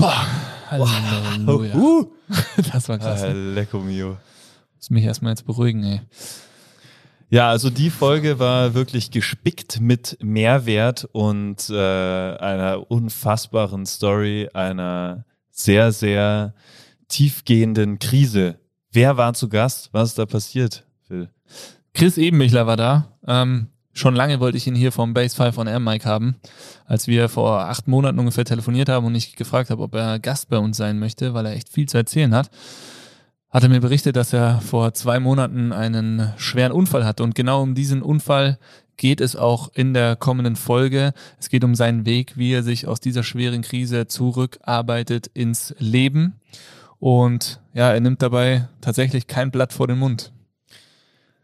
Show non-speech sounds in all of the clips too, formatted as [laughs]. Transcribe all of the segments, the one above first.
Boah, Halleluja. Uh, [laughs] das war krass. Ah, lecco mio. Muss mich erstmal jetzt beruhigen, ey. Ja, also die Folge war wirklich gespickt mit Mehrwert und äh, einer unfassbaren Story, einer sehr, sehr tiefgehenden Krise. Wer war zu Gast? Was ist da passiert, Phil? Chris Ebenmichler war da. Ähm, schon lange wollte ich ihn hier vom Base 5 on Air Mic haben, als wir vor acht Monaten ungefähr telefoniert haben und ich gefragt habe, ob er Gast bei uns sein möchte, weil er echt viel zu erzählen hat. Hat er mir berichtet, dass er vor zwei Monaten einen schweren Unfall hatte und genau um diesen Unfall geht es auch in der kommenden Folge. Es geht um seinen Weg, wie er sich aus dieser schweren Krise zurückarbeitet ins Leben. Und ja, er nimmt dabei tatsächlich kein Blatt vor den Mund.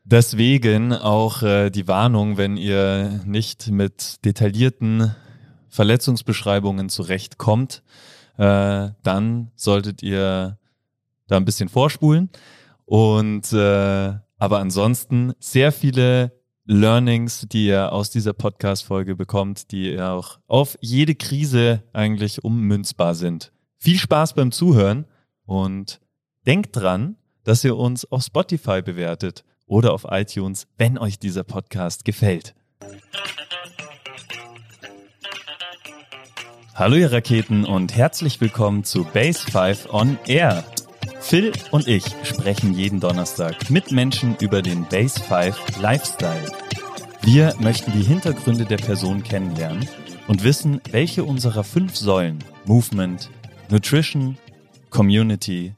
Deswegen auch äh, die Warnung, wenn ihr nicht mit detaillierten Verletzungsbeschreibungen zurechtkommt, äh, dann solltet ihr da ein bisschen vorspulen. Und äh, aber ansonsten sehr viele Learnings, die ihr aus dieser Podcast-Folge bekommt, die ja auch auf jede Krise eigentlich ummünzbar sind. Viel Spaß beim Zuhören und denkt dran, dass ihr uns auf Spotify bewertet oder auf iTunes, wenn euch dieser Podcast gefällt. Hallo ihr Raketen und herzlich willkommen zu Base 5 on Air. Phil und ich sprechen jeden Donnerstag mit Menschen über den Base 5 Lifestyle. Wir möchten die Hintergründe der Person kennenlernen und wissen, welche unserer fünf Säulen Movement, Nutrition, Community,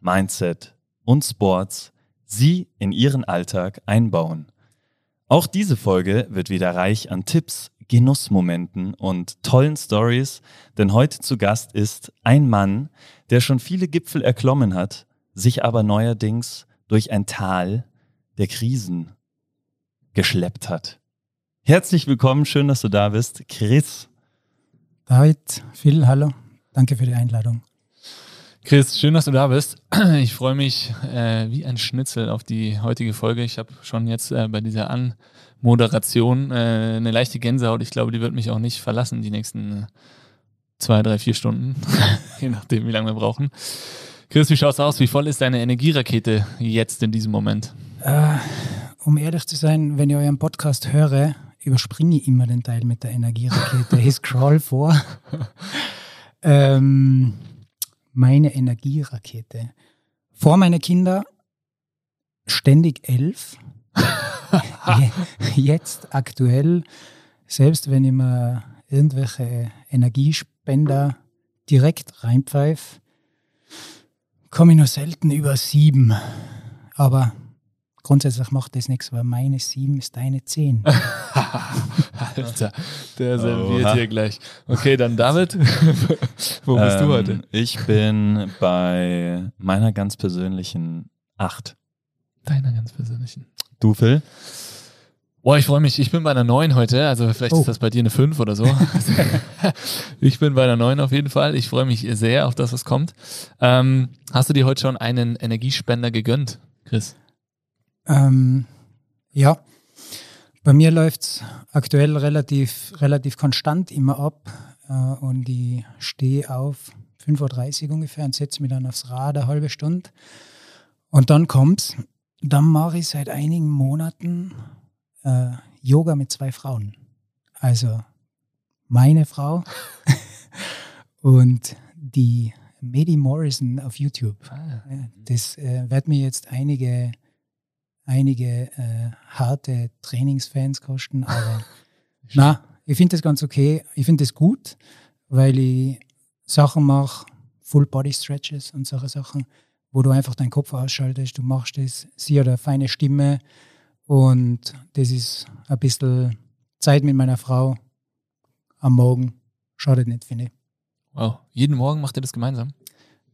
Mindset und Sports sie in ihren Alltag einbauen. Auch diese Folge wird wieder reich an Tipps, Genussmomenten und tollen Stories, denn heute zu Gast ist ein Mann, der schon viele Gipfel erklommen hat, sich aber neuerdings durch ein Tal der Krisen geschleppt hat. Herzlich willkommen, schön, dass du da bist, Chris. David, Phil, hallo. Danke für die Einladung. Chris, schön, dass du da bist. [clears throat] Ich freue mich äh, wie ein Schnitzel auf die heutige Folge. Ich habe schon jetzt äh, bei dieser Anmoderation äh, eine leichte Gänsehaut. Ich glaube, die wird mich auch nicht verlassen die nächsten äh, zwei, drei, vier Stunden, [laughs] je nachdem, wie lange wir brauchen. Chris, wie schaut's aus? Wie voll ist deine Energierakete jetzt in diesem Moment? Äh, um ehrlich zu sein, wenn ich euren Podcast höre, überspringe ich immer den Teil mit der Energierakete. ich scroll vor. [laughs] ähm, meine Energierakete. Vor meine Kinder ständig elf. [laughs] Jetzt aktuell, selbst wenn ich mir irgendwelche Energiespender direkt reinpfeife, komme ich nur selten über sieben. Aber grundsätzlich macht das nichts, weil meine sieben ist deine zehn. [laughs] [laughs] Alter, der serviert Oha. hier gleich. Okay, dann David, [laughs] wo bist ähm, du heute? Ich bin bei meiner ganz persönlichen acht. Deiner ganz persönlichen. Du, Phil? Boah, ich freue mich. Ich bin bei einer 9 heute. Also vielleicht oh. ist das bei dir eine 5 oder so. [laughs] ich bin bei einer 9 auf jeden Fall. Ich freue mich sehr auf das, was kommt. Ähm, hast du dir heute schon einen Energiespender gegönnt, Chris? Ähm, ja, bei mir läuft es aktuell relativ, relativ konstant immer ab äh, und ich stehe auf 5.30 Uhr ungefähr und setze mich dann aufs Rad eine halbe Stunde. Und dann kommt's. Dann mache ich seit einigen Monaten äh, Yoga mit zwei Frauen. Also meine Frau [laughs] und die Medi Morrison auf YouTube. Ah. Das äh, wird mir jetzt einige einige äh, harte Trainingsfans kosten, [laughs] aber na, ich finde das ganz okay. Ich finde das gut, weil ich Sachen mache, Full Body Stretches und solche Sachen, wo du einfach deinen Kopf ausschaltest, du machst das, sie hat eine feine Stimme und das ist ein bisschen Zeit mit meiner Frau am Morgen. Schadet nicht, finde ich. Wow. Jeden Morgen macht ihr das gemeinsam?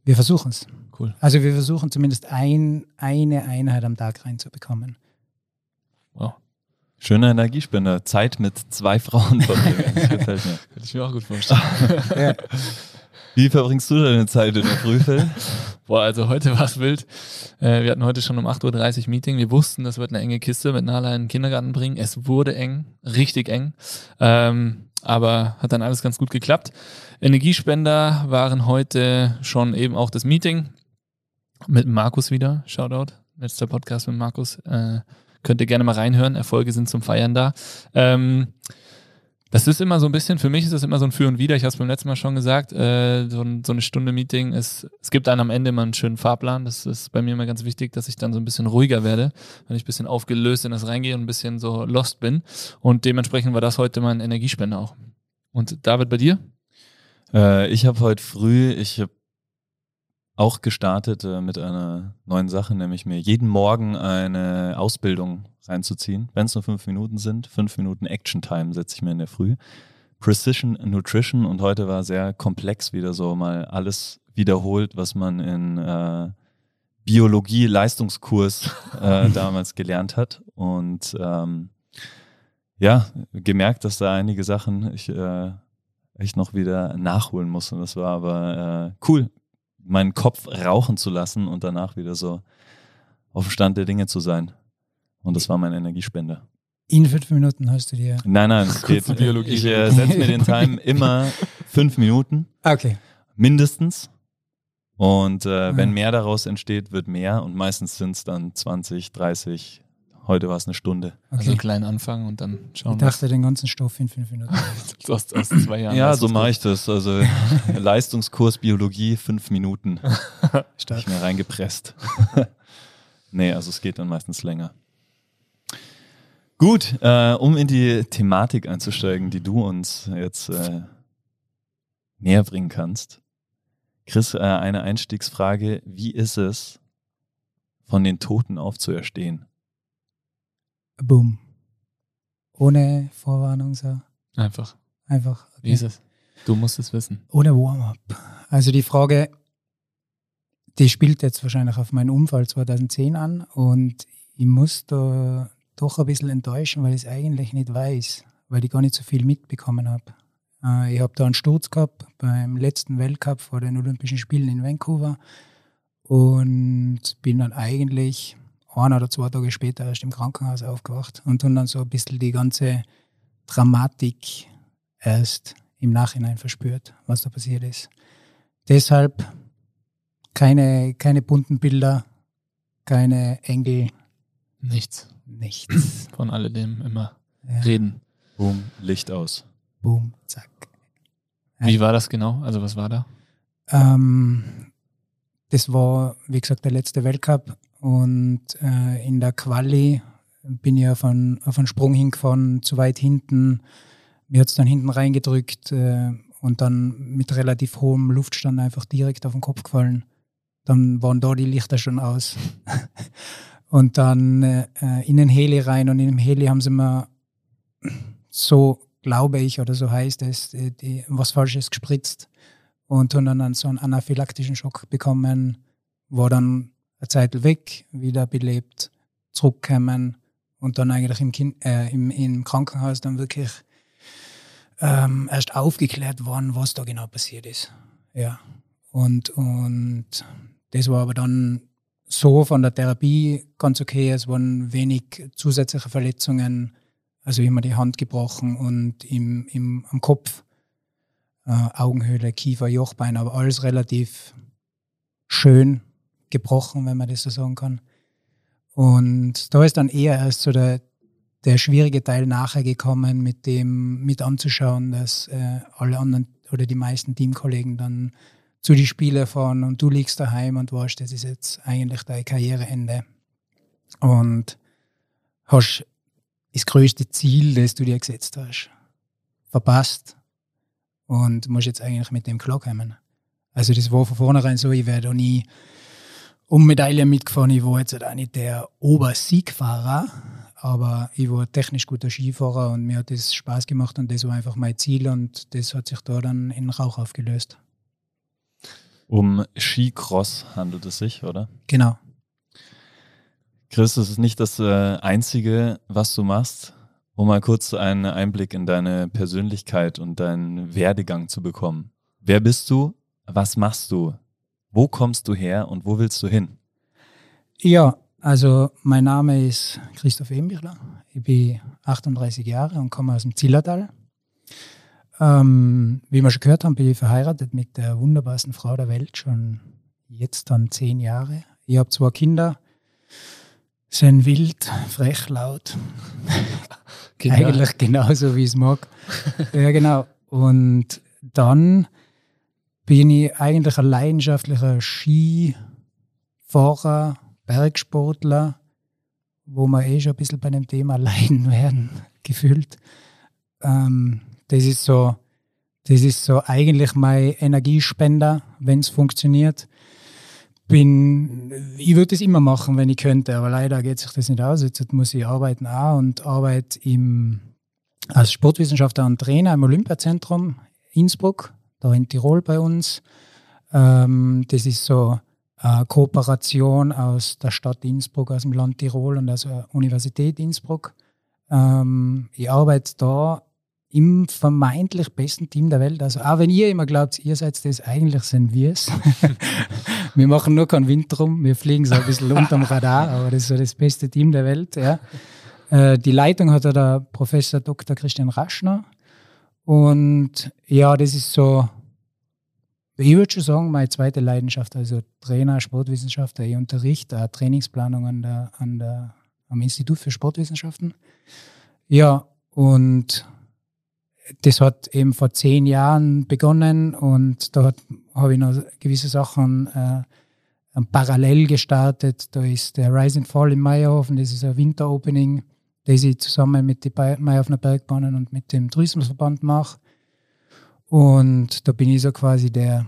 Wir versuchen es. Cool. Also wir versuchen zumindest ein, eine Einheit am Tag reinzubekommen. Wow. Schöner Energiespender. Zeit mit zwei Frauen verbringen. [laughs] Das gefällt mir. Könnte ich mir auch gut vorstellen. ja. Wie verbringst du deine Zeit in der Früh, Boah, also heute war es wild. Äh, wir hatten heute schon um 8.30 Uhr Meeting. Wir wussten, das wird eine enge Kiste mit Nala in den Kindergarten bringen. Es wurde eng, richtig eng. Ähm, aber hat dann alles ganz gut geklappt. Energiespender waren heute schon eben auch das Meeting mit Markus wieder. Shoutout. Letzter Podcast mit Markus. Äh, könnt ihr gerne mal reinhören. Erfolge sind zum Feiern da. Ähm, das ist immer so ein bisschen, für mich ist das immer so ein Für und Wider. Ich habe es beim letzten Mal schon gesagt. Äh, so, ein, so, eine Stunde Meeting ist, es gibt dann am Ende immer einen schönen Fahrplan. Das ist bei mir immer ganz wichtig, dass ich dann so ein bisschen ruhiger werde, wenn ich ein bisschen aufgelöst in das reingehe und ein bisschen so lost bin. Und dementsprechend war das heute mein Energiespender auch. Und David, bei dir? Äh, ich habe heute früh, ich habe auch gestartet äh, mit einer neuen Sache, nämlich mir jeden Morgen eine Ausbildung reinzuziehen, wenn es nur fünf Minuten sind. Fünf Minuten Action Time setze ich mir in der Früh. Precision Nutrition und heute war sehr komplex wieder so mal alles wiederholt, was man in äh, Biologie-Leistungskurs äh, [laughs] damals gelernt hat. Und ähm, ja, gemerkt, dass da einige Sachen ich äh, echt noch wieder nachholen muss. Und das war aber äh, cool, meinen Kopf rauchen zu lassen und danach wieder so auf dem Stand der Dinge zu sein. Und das war mein Energiespender. In fünf Minuten hast du dir. Nein, nein, [laughs] es geht. Biologie. Ich äh, setze mir den Time [laughs] immer fünf Minuten. Okay. Mindestens. Und äh, wenn mehr daraus entsteht, wird mehr. Und meistens sind es dann 20, 30. Heute war es eine Stunde. Okay. Also klein anfangen und dann schauen. Ich dachte, was. den ganzen Stoff in fünf Minuten. [laughs] aus, aus zwei Jahren. Ja, so mache ich das. Also Leistungskurs Biologie, fünf Minuten. Stark. Ich mir reingepresst. nee, also es geht dann meistens länger. Gut, äh, um in die Thematik einzusteigen, die du uns jetzt äh, näher bringen kannst. Chris, äh, eine Einstiegsfrage. Wie ist es, von den Toten aufzuerstehen? Boom. Ohne Vorwarnung so. Einfach. Einfach. Okay. Wie ist es? Du musst es wissen. Ohne Warm-up. Also die Frage, die spielt jetzt wahrscheinlich auf meinen Unfall 2010 an und ich muss da doch ein bisschen enttäuschen, weil ich es eigentlich nicht weiß, weil ich gar nicht so viel mitbekommen habe. Äh, ich habe da einen Sturz gehabt beim letzten Weltcup vor den Olympischen Spielen in Vancouver und bin dann eigentlich ein oder zwei Tage später erst im Krankenhaus aufgewacht und dann so ein bisschen die ganze Dramatik erst im Nachhinein verspürt, was da passiert ist. Deshalb keine, keine bunten Bilder, keine Engel. Nichts nichts. [clears throat] Von alledem immer ja. reden. Boom, Licht aus. Boom, zack. Wie war das genau? Also was war da? Ähm, das war, wie gesagt, der letzte Weltcup und äh, in der Quali bin ich auf einen, auf einen Sprung hingefahren, zu weit hinten. Mir hat es dann hinten reingedrückt äh, und dann mit relativ hohem Luftstand einfach direkt auf den Kopf gefallen. Dann waren da die Lichter schon aus. [laughs] Und dann äh, in den Heli rein und in dem Heli haben sie mir so, glaube ich, oder so heißt es, die, die, was Falsches gespritzt und haben dann so einen anaphylaktischen Schock bekommen, war dann eine Zeit weg, wieder belebt, zurückgekommen und dann eigentlich im, kind, äh, im, im Krankenhaus dann wirklich ähm, erst aufgeklärt worden, was da genau passiert ist. Ja. Und, und das war aber dann so von der Therapie ganz okay. Es waren wenig zusätzliche Verletzungen, also immer die Hand gebrochen und im, im, am Kopf, äh, Augenhöhle, Kiefer, Jochbein, aber alles relativ schön gebrochen, wenn man das so sagen kann. Und da ist dann eher erst so der, der schwierige Teil nachher gekommen, mit dem mit anzuschauen, dass äh, alle anderen oder die meisten Teamkollegen dann zu die Spiele fahren und du liegst daheim und weißt, das ist jetzt eigentlich dein Karriereende. Und hast das größte Ziel, das du dir gesetzt hast, verpasst und musst jetzt eigentlich mit dem klarkommen. Also das war von vornherein so, ich werde auch nie um Medaillen mitgefahren. Ich war jetzt auch nicht der Obersiegfahrer, aber ich war technisch guter Skifahrer und mir hat das Spaß gemacht und das war einfach mein Ziel und das hat sich da dann in Rauch aufgelöst. Um Skicross handelt es sich, oder? Genau. Chris, das ist nicht das äh, Einzige, was du machst. Um mal kurz einen Einblick in deine Persönlichkeit und deinen Werdegang zu bekommen. Wer bist du? Was machst du? Wo kommst du her und wo willst du hin? Ja, also mein Name ist Christoph Embichler. Ich bin 38 Jahre und komme aus dem Zillertal. Ähm, wie wir schon gehört haben, bin ich verheiratet mit der wunderbarsten Frau der Welt, schon jetzt dann zehn Jahre. Ich habe zwei Kinder, sind wild, frech, laut. Kinder. [laughs] Eigentlich genauso, wie ich es mag. [laughs] ja, genau. Und dann bin ich eigentlich ein leidenschaftlicher Skifahrer, Bergsportler, wo wir eh schon ein bisschen bei dem Thema [laughs] leiden werden, gefühlt. Ähm, das ist so, das ist so eigentlich mein Energiespender, wenn es funktioniert. Bin, ich würde es immer machen, wenn ich könnte, aber leider geht sich das nicht aus. Jetzt muss ich arbeiten auch und arbeite im, als Sportwissenschaftler und Trainer im Olympiazentrum Innsbruck, da in Tirol bei uns. Ähm, das ist so eine Kooperation aus der Stadt Innsbruck, aus dem Land Tirol und aus der Universität Innsbruck. Ähm, ich arbeite da im vermeintlich besten Team der Welt. Also auch wenn ihr immer glaubt, ihr seid das, eigentlich sind wir es. [laughs] wir machen nur keinen Wind drum, wir fliegen so ein bisschen unterm Radar, aber das ist so das beste Team der Welt. Ja. Äh, die Leitung hat der Professor Dr. Christian Raschner. Und ja, das ist so, ich würde schon sagen, meine zweite Leidenschaft, also Trainer, Sportwissenschaftler. Ich unterrichte auch Trainingsplanung an der, an der, am Institut für Sportwissenschaften. Ja, und das hat eben vor zehn Jahren begonnen und da habe ich noch gewisse Sachen äh, parallel gestartet. Da ist der Rise and Fall in Meierhofen, das ist ein Winteropening, das ich zusammen mit den Meierhofener Bergbahnen und mit dem Tourismusverband mache. Und da bin ich so quasi der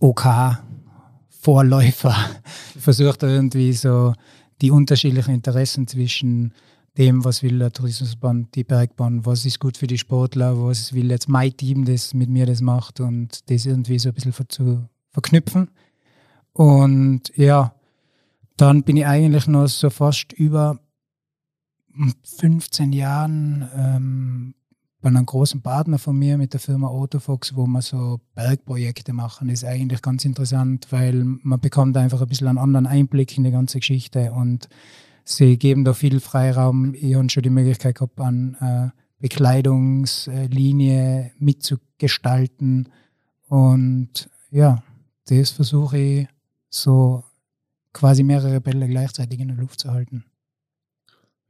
OK-Vorläufer. [laughs] Ich versuche da irgendwie so die unterschiedlichen Interessen zwischen dem, was will der Tourismusbahn, die Bergbahn, was ist gut für die Sportler, was will jetzt mein Team, das mit mir das macht und das irgendwie so ein bisschen zu verknüpfen. Und ja, dann bin ich eigentlich noch so fast über 15 Jahren ähm, bei einem großen Partner von mir mit der Firma Autofox, wo wir so Bergprojekte machen. Das ist eigentlich ganz interessant, weil man bekommt einfach ein bisschen einen anderen Einblick in die ganze Geschichte und sie geben da viel Freiraum. Ich habe schon die Möglichkeit gehabt, an äh, Bekleidungslinie mitzugestalten. Und ja, das versuche ich so quasi mehrere Bälle gleichzeitig in der Luft zu halten.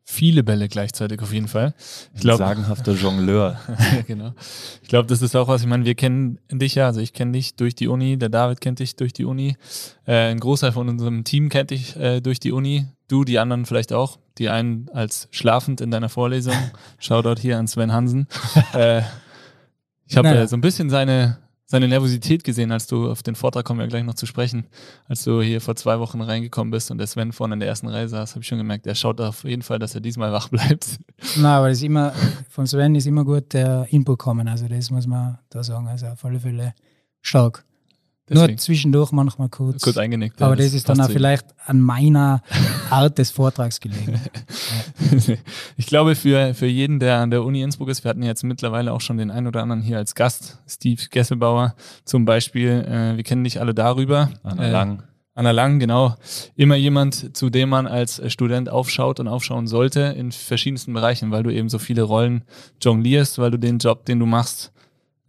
Viele Bälle gleichzeitig auf jeden Fall. Ich glaub, Sagenhafter Jongleur. ja, [laughs] genau. Ich glaube, das ist auch was, ich meine, wir kennen dich ja, also ich kenne dich durch die Uni, der David kennt dich durch die Uni, äh, ein Großteil von unserem Team kennt dich äh, durch die Uni, du, die anderen vielleicht auch, die einen als schlafend in deiner Vorlesung. Shoutout hier an Sven Hansen. [laughs] äh, ich habe naja. so ein bisschen seine, seine Nervosität gesehen, als du auf den Vortrag kommen wir gleich noch zu sprechen, als du hier vor zwei Wochen reingekommen bist und der Sven vorne in der ersten Reihe saß, habe ich schon gemerkt, er schaut auf jeden Fall, dass er diesmal wach bleibt. Na, aber das ist immer, von Sven ist immer gut der Input kommen, also das muss man da sagen, also auf alle Fälle stark. Deswegen. Nur zwischendurch manchmal kurz. Kurz eingenickt. Aber das, das ist dann auch vielleicht an meiner Art des Vortrags gelegen. [laughs] ich glaube, für, für jeden, der an der Uni Innsbruck ist, wir hatten jetzt mittlerweile auch schon den einen oder anderen hier als Gast, Steve Gesselbauer zum Beispiel. Äh, wir kennen dich alle darüber. Anna äh, Lang. Anna Lang, genau. Immer jemand, zu dem man als Student aufschaut und aufschauen sollte in verschiedensten Bereichen, weil du eben so viele Rollen jonglierst, weil du den Job, den du machst,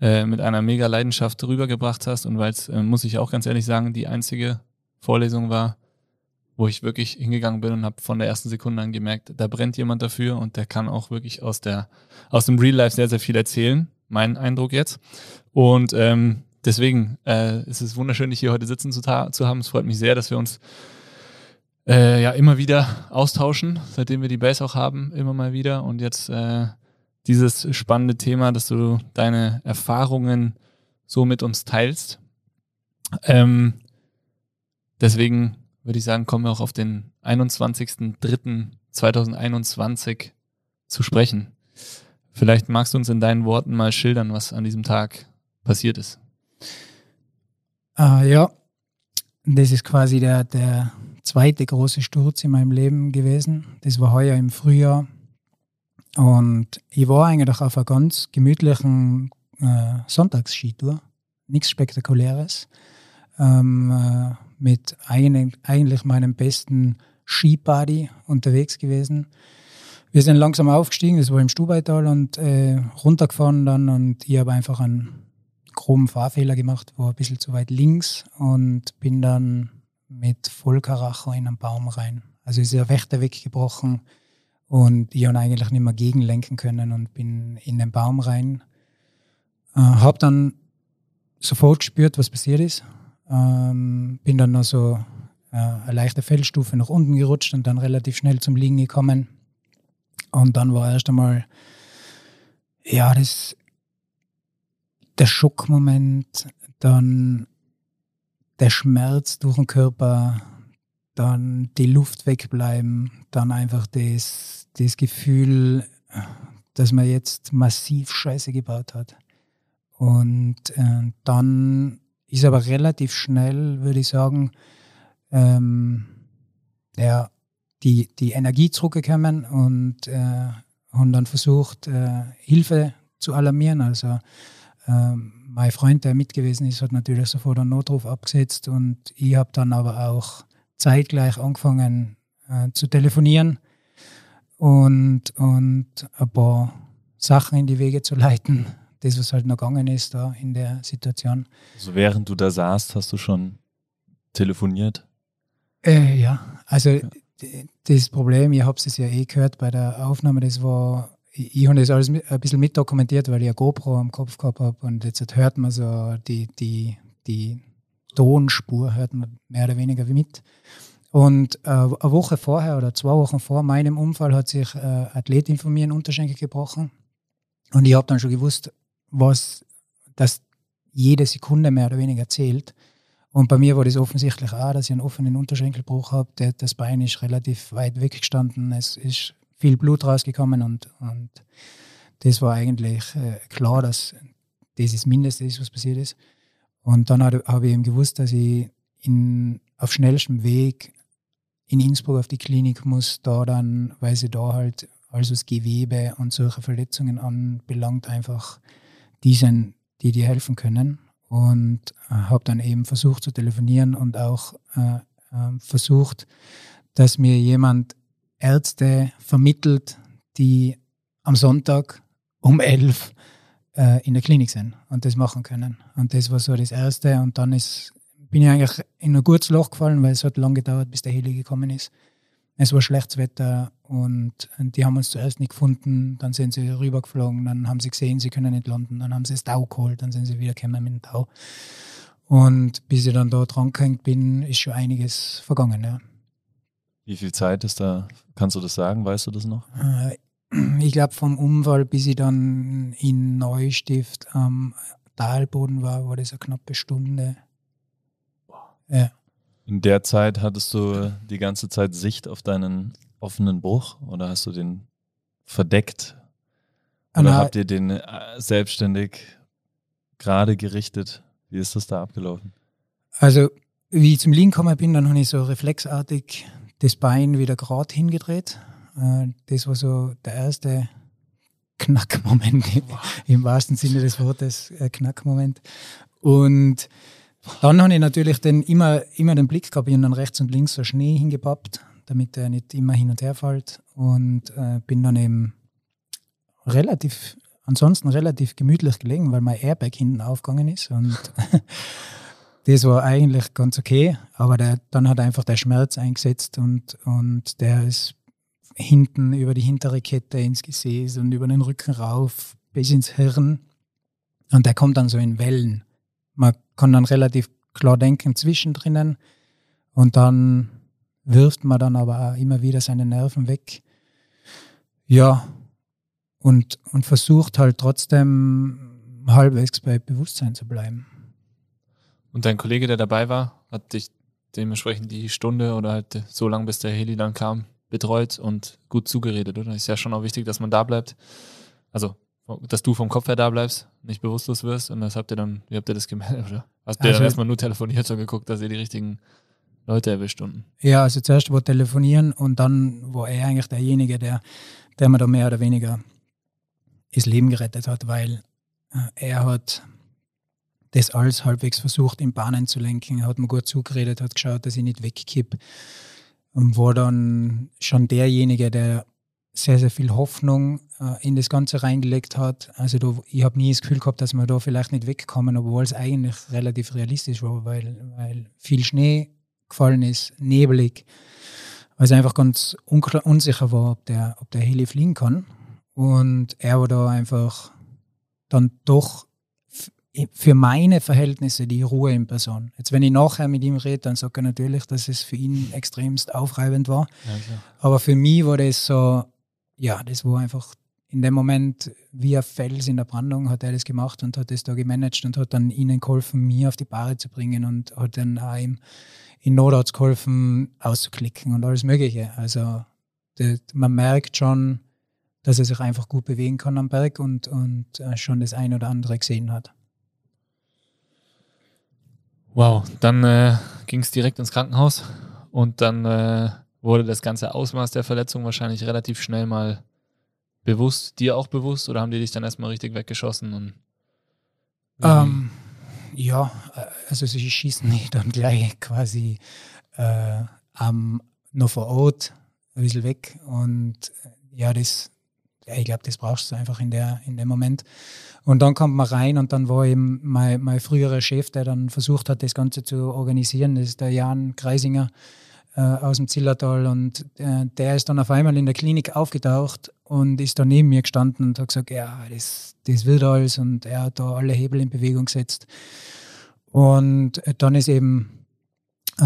äh, mit einer mega Leidenschaft rübergebracht hast und weil es, äh, muss ich auch ganz ehrlich sagen, die einzige Vorlesung war, wo ich wirklich hingegangen bin und habe von der ersten Sekunde an gemerkt, da brennt jemand dafür und der kann auch wirklich aus der aus dem Real Life sehr sehr viel erzählen. Mein Eindruck jetzt. Und ähm, deswegen äh, ist es wunderschön, dich hier heute sitzen zu, zu haben. Es freut mich sehr, dass wir uns äh, ja immer wieder austauschen, seitdem wir die Base auch haben, immer mal wieder und jetzt äh, dieses spannende Thema, dass du deine Erfahrungen so mit uns teilst. Ähm, deswegen würde ich sagen, kommen wir auch auf den 21.03.2021 zu sprechen. Vielleicht magst du uns in deinen Worten mal schildern, was an diesem Tag passiert ist. Ah, ja, das ist quasi der, der zweite große Sturz in meinem Leben gewesen. Das war heuer im Frühjahr und ich war eigentlich auf einer ganz gemütlichen äh, Sonntagsskitour, nichts Spektakuläres, ähm, äh, mit eigentlich, eigentlich meinem besten Skibuddy unterwegs gewesen. wir sind langsam aufgestiegen, das war im Stubaital und äh, runtergefahren dann und ich habe einfach einen groben Fahrfehler gemacht, war ein bisschen zu weit links und bin dann mit Vollkaracho in einen Baum rein. Also ist der Wächter weggebrochen und ich habe eigentlich nicht mehr gegenlenken können und bin in den Baum rein. Äh, habe dann sofort gespürt, was passiert ist. Ähm, bin dann noch so äh, eine leichte Fellstufe nach unten gerutscht und dann relativ schnell zum Liegen gekommen. Und dann war erst einmal, ja, das, der Schockmoment, dann der Schmerz durch den Körper, dann die Luft wegbleiben, dann einfach das, das Gefühl, dass man jetzt massiv Scheiße gebaut hat. Und äh, dann ist aber relativ schnell, würde ich sagen, ähm, ja, die, die Energie zurückgekommen und äh, haben dann versucht, äh, Hilfe zu alarmieren. Also äh, mein Freund, der mit gewesen ist, hat natürlich sofort einen Notruf abgesetzt und ich habe dann aber auch zeitgleich angefangen äh, zu telefonieren und, und ein paar Sachen in die Wege zu leiten, das, was halt noch gegangen ist da in der Situation. Also während du da saßt, hast du schon telefoniert? Äh, ja, also ja das Problem, ich habe es ja eh gehört bei der Aufnahme, das war, ich, ich habe das alles ein bisschen mitdokumentiert, weil ich eine GoPro am Kopf gehabt habe und jetzt hört man so die, die, die Tonspur, hört man mehr oder weniger mit. Und äh, eine Woche vorher oder zwei Wochen vor meinem Unfall hat sich äh, Athletin von mir einen Unterschenkel gebrochen. Und ich habe dann schon gewusst, was, dass jede Sekunde mehr oder weniger zählt. Und bei mir war das offensichtlich auch, dass ich einen offenen Unterschenkelbruch habe. Das Bein ist relativ weit weggestanden. Es ist viel Blut rausgekommen und, und das war eigentlich äh, klar, dass das das Mindeste ist, was passiert ist. Und dann habe ich eben gewusst, dass ich in, auf schnellstem Weg in Innsbruck auf die Klinik muss, da dann, weil sie da halt also das Gewebe und solche Verletzungen anbelangt, einfach diesen, die dir helfen können. Und äh, habe dann eben versucht zu telefonieren und auch äh, äh, versucht, dass mir jemand Ärzte vermittelt, die am Sonntag um elf äh, in der Klinik sind und das machen können. Und das war so das Erste. Und dann ist, bin ich eigentlich in ein gutes Loch gefallen, weil es hat lange gedauert, bis der Heli gekommen ist. Es war schlechtes Wetter und, und, die haben uns zuerst nicht gefunden. Dann sind sie rübergeflogen, dann haben sie gesehen, sie können nicht landen. Dann haben sie das Tau geholt, dann sind sie wieder gekommen mit dem Tau. Und bis ich dann da dran gehängt bin, ist schon einiges vergangen. Ja. Wie viel Zeit ist da? Kannst du das sagen? Weißt du das noch? Ich glaube, vom Unfall, bis ich dann in Neustift am Talboden war, war das eine knappe Stunde. Ja. In der Zeit hattest du die ganze Zeit Sicht auf deinen offenen Bruch oder hast du den verdeckt? Oder Na, habt ihr den äh, selbstständig gerade gerichtet? Wie ist das da abgelaufen? Also, wie ich zum Liegen gekommen bin, dann habe ich so reflexartig das Bein wieder gerade hingedreht. Äh, das war so der erste Knackmoment im wahrsten Sinne des Wortes, äh, Knackmoment. Und dann habe ich natürlich den, immer, immer den Blick gehabt, ich habe dann rechts und links so Schnee hingepappt, damit er nicht immer hin und her fällt. Und äh, bin dann eben relativ, ansonsten relativ gemütlich gelegen, weil mein Airbag hinten aufgegangen ist. Und [laughs] das war eigentlich ganz okay, aber der, dann hat einfach der Schmerz eingesetzt und, und der ist hinten über die hintere Kette ins Gesäß und über den Rücken rauf bis ins Hirn und der kommt dann so in Wellen. Man kann dann relativ klar denken zwischendrin und dann wirft man dann aber auch immer wieder seine Nerven weg. Ja, und, und versucht halt trotzdem halbwegs bei Bewusstsein zu bleiben. Und dein Kollege, der dabei war, hat dich dementsprechend die Stunde oder halt so lange, bis der Heli dann kam, betreut und gut zugeredet, oder? Ist ja schon auch wichtig, dass man da bleibt. Also dass du vom Kopf her da bleibst, nicht bewusstlos wirst und das habt ihr dann, wie habt ihr das gemeldet, [laughs] oder? Hast du also, dann erstmal nur telefoniert und geguckt, dass ihr die richtigen Leute erwischt unten? Ja, also zuerst war telefonieren und dann war er eigentlich derjenige, der, der mir da mehr oder weniger das Leben gerettet hat, weil äh, er hat das alles halbwegs versucht, in Bahnen zu lenken. Er hat mir gut zugeredet, hat geschaut, dass ich nicht wegkipp und war dann schon derjenige, der sehr, sehr viel Hoffnung äh, in das Ganze reingelegt hat. Also da, ich habe nie das Gefühl gehabt, dass wir da vielleicht nicht wegkommen, obwohl es eigentlich relativ realistisch war, weil, weil viel Schnee gefallen ist, nebelig, weil es einfach ganz unsicher war, ob der, ob der Heli fliegen kann. Und er war da einfach dann doch für meine Verhältnisse die Ruhe in Person. Jetzt, wenn ich nachher mit ihm rede, dann sagt er natürlich, dass es für ihn extremst aufreibend war. Ja, Aber für mich war das so, ja, das war einfach in dem Moment wie ein Fels in der Brandung hat er das gemacht und hat das da gemanagt und hat dann ihnen geholfen, mir auf die Bahre zu bringen und hat dann auch ihm in Notarzt geholfen, auszuklicken und alles Mögliche. Also das, man merkt schon, dass er sich einfach gut bewegen kann am Berg und, und äh, schon das ein oder andere gesehen hat. Wow, dann äh, ging es direkt ins Krankenhaus und dann äh, wurde das ganze Ausmaß der Verletzung wahrscheinlich relativ schnell mal bewusst, dir auch bewusst oder haben die dich dann erstmal richtig weggeschossen? Und ähm, ja, also sie schießen mich dann gleich quasi äh, am, noch vor Ort ein bisschen weg und ja, das, ja, ich glaube, das brauchst du einfach in, der, in dem Moment. Und dann kommt man rein und dann war eben mein, mein früherer Chef, der dann versucht hat, das Ganze zu organisieren, das ist der Jan Kreisinger äh, aus dem Zillertal und äh, der ist dann auf einmal in der Klinik aufgetaucht und ist da neben mir gestanden und hat gesagt, ja, das, das wird alles und er hat da alle Hebel in Bewegung gesetzt. Und dann ist eben äh,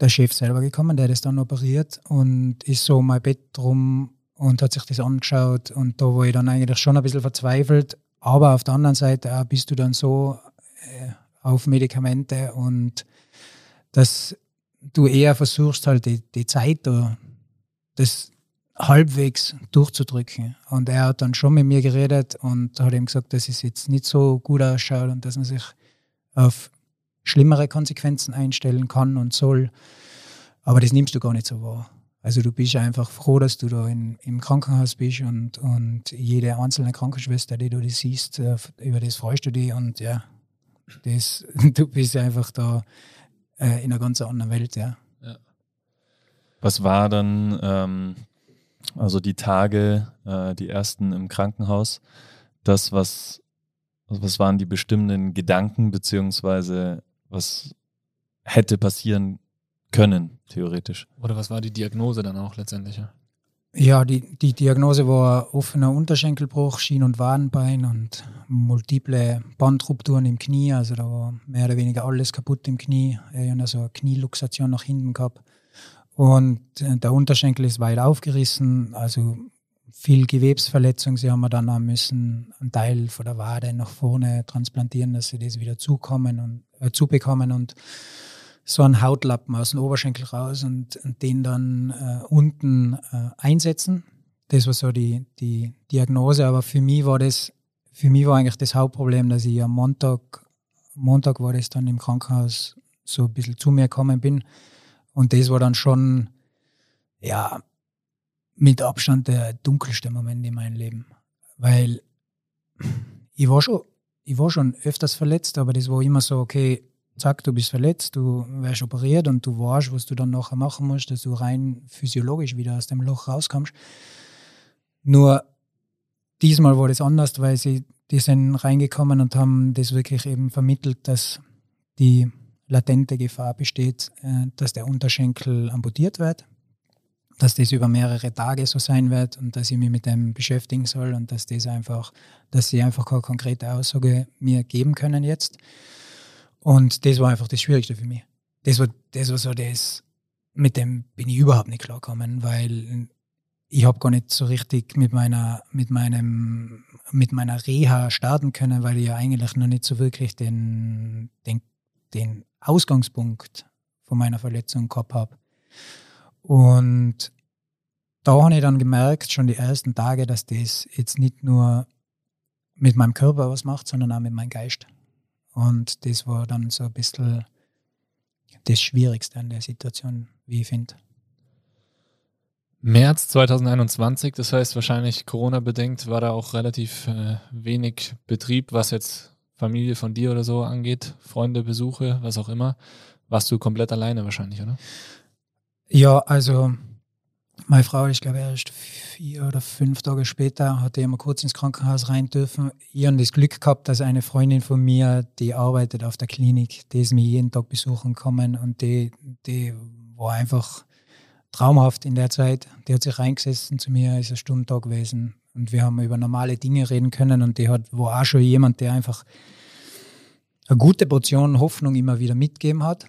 der Chef selber gekommen, der das dann operiert und ist so mein Bett drum und hat sich das angeschaut und da war ich dann eigentlich schon ein bisschen verzweifelt. Aber auf der anderen Seite bist du dann so äh, auf Medikamente und dass du eher versuchst halt die, die Zeit da, das halbwegs durchzudrücken. Und er hat dann schon mit mir geredet und hat ihm gesagt, dass es jetzt nicht so gut ausschaut und dass man sich auf schlimmere Konsequenzen einstellen kann und soll. Aber das nimmst du gar nicht so wahr. Also du bist einfach froh, dass du da in, im Krankenhaus bist und, und jede einzelne Krankenschwester, die du das siehst, äh, über das freust du dich und ja, das, [laughs] du bist einfach da äh, in einer ganz anderen Welt, ja. ja. Was war dann, ähm, also die Tage, äh, die ersten im Krankenhaus, das, was, was waren die bestimmenden Gedanken, beziehungsweise was hätte passieren können, theoretisch. Oder was war die Diagnose dann auch letztendlich? Ja, die, die Diagnose war offener Unterschenkelbruch, Schien- und Wadenbein und multiple Bandrupturen im Knie. Also da war mehr oder weniger alles kaputt im Knie. Er hat also eine Knieluxation nach hinten gehabt. Und äh, der Unterschenkel ist weit aufgerissen, also viel Gewebsverletzung. Sie haben dann auch müssen einen Teil von der Wade nach vorne transplantieren, dass sie das wieder zukommen und äh, zubekommen und so einen Hautlappen aus dem Oberschenkel raus und, und den dann äh, unten äh, einsetzen. Das war so die, die Diagnose, aber für mich war das, für mich war eigentlich das Hauptproblem, dass ich am Montag, Montag war das dann im Krankenhaus so ein bisschen zu mir gekommen bin. Und das war dann schon, ja, mit Abstand der dunkelste Moment in meinem Leben, weil ich war schon, ich war schon öfters verletzt, aber das war immer so, okay, zack, du bist verletzt, du wirst operiert und du weißt, was du dann nachher machen musst, dass du rein physiologisch wieder aus dem Loch rauskommst. Nur diesmal war das anders, weil sie, die sind reingekommen und haben das wirklich eben vermittelt, dass die latente Gefahr besteht, äh, dass der Unterschenkel amputiert wird, dass das über mehrere Tage so sein wird und dass ich mich mit dem beschäftigen soll und dass das einfach, dass sie einfach keine konkrete Aussage mir geben können jetzt. Und das war einfach das Schwierigste für mich. Das war, das war so das, mit dem bin ich überhaupt nicht klargekommen, weil ich habe gar nicht so richtig mit meiner, mit meinem, mit meiner Reha starten können, weil ich ja eigentlich noch nicht so wirklich den, den, den Ausgangspunkt von meiner Verletzung gehabt habe. Und da habe ich dann gemerkt, schon die ersten Tage, dass das jetzt nicht nur mit meinem Körper was macht, sondern auch mit meinem Geist. Und das war dann so ein bisschen das Schwierigste an der Situation, wie ich finde. März 2021, das heißt wahrscheinlich Corona-bedingt, war da auch relativ äh, wenig Betrieb, was jetzt Familie von dir oder so angeht, Freunde, Besuche, was auch immer. Warst du komplett alleine wahrscheinlich, oder? Ja, also Meine Frau, ich glaube, erst vier oder fünf Tage später hatte ich mal kurz ins Krankenhaus rein dürfen. Ich habe das Glück gehabt, dass eine Freundin von mir, die arbeitet auf der Klinik, die ist mich jeden Tag besuchen kommen und die, die war einfach traumhaft in der Zeit. Die hat sich reingesessen zu mir, ist ein Stundentag gewesen und wir haben über normale Dinge reden können und die hat, war auch schon jemand, der einfach eine gute Portion Hoffnung immer wieder mitgegeben hat,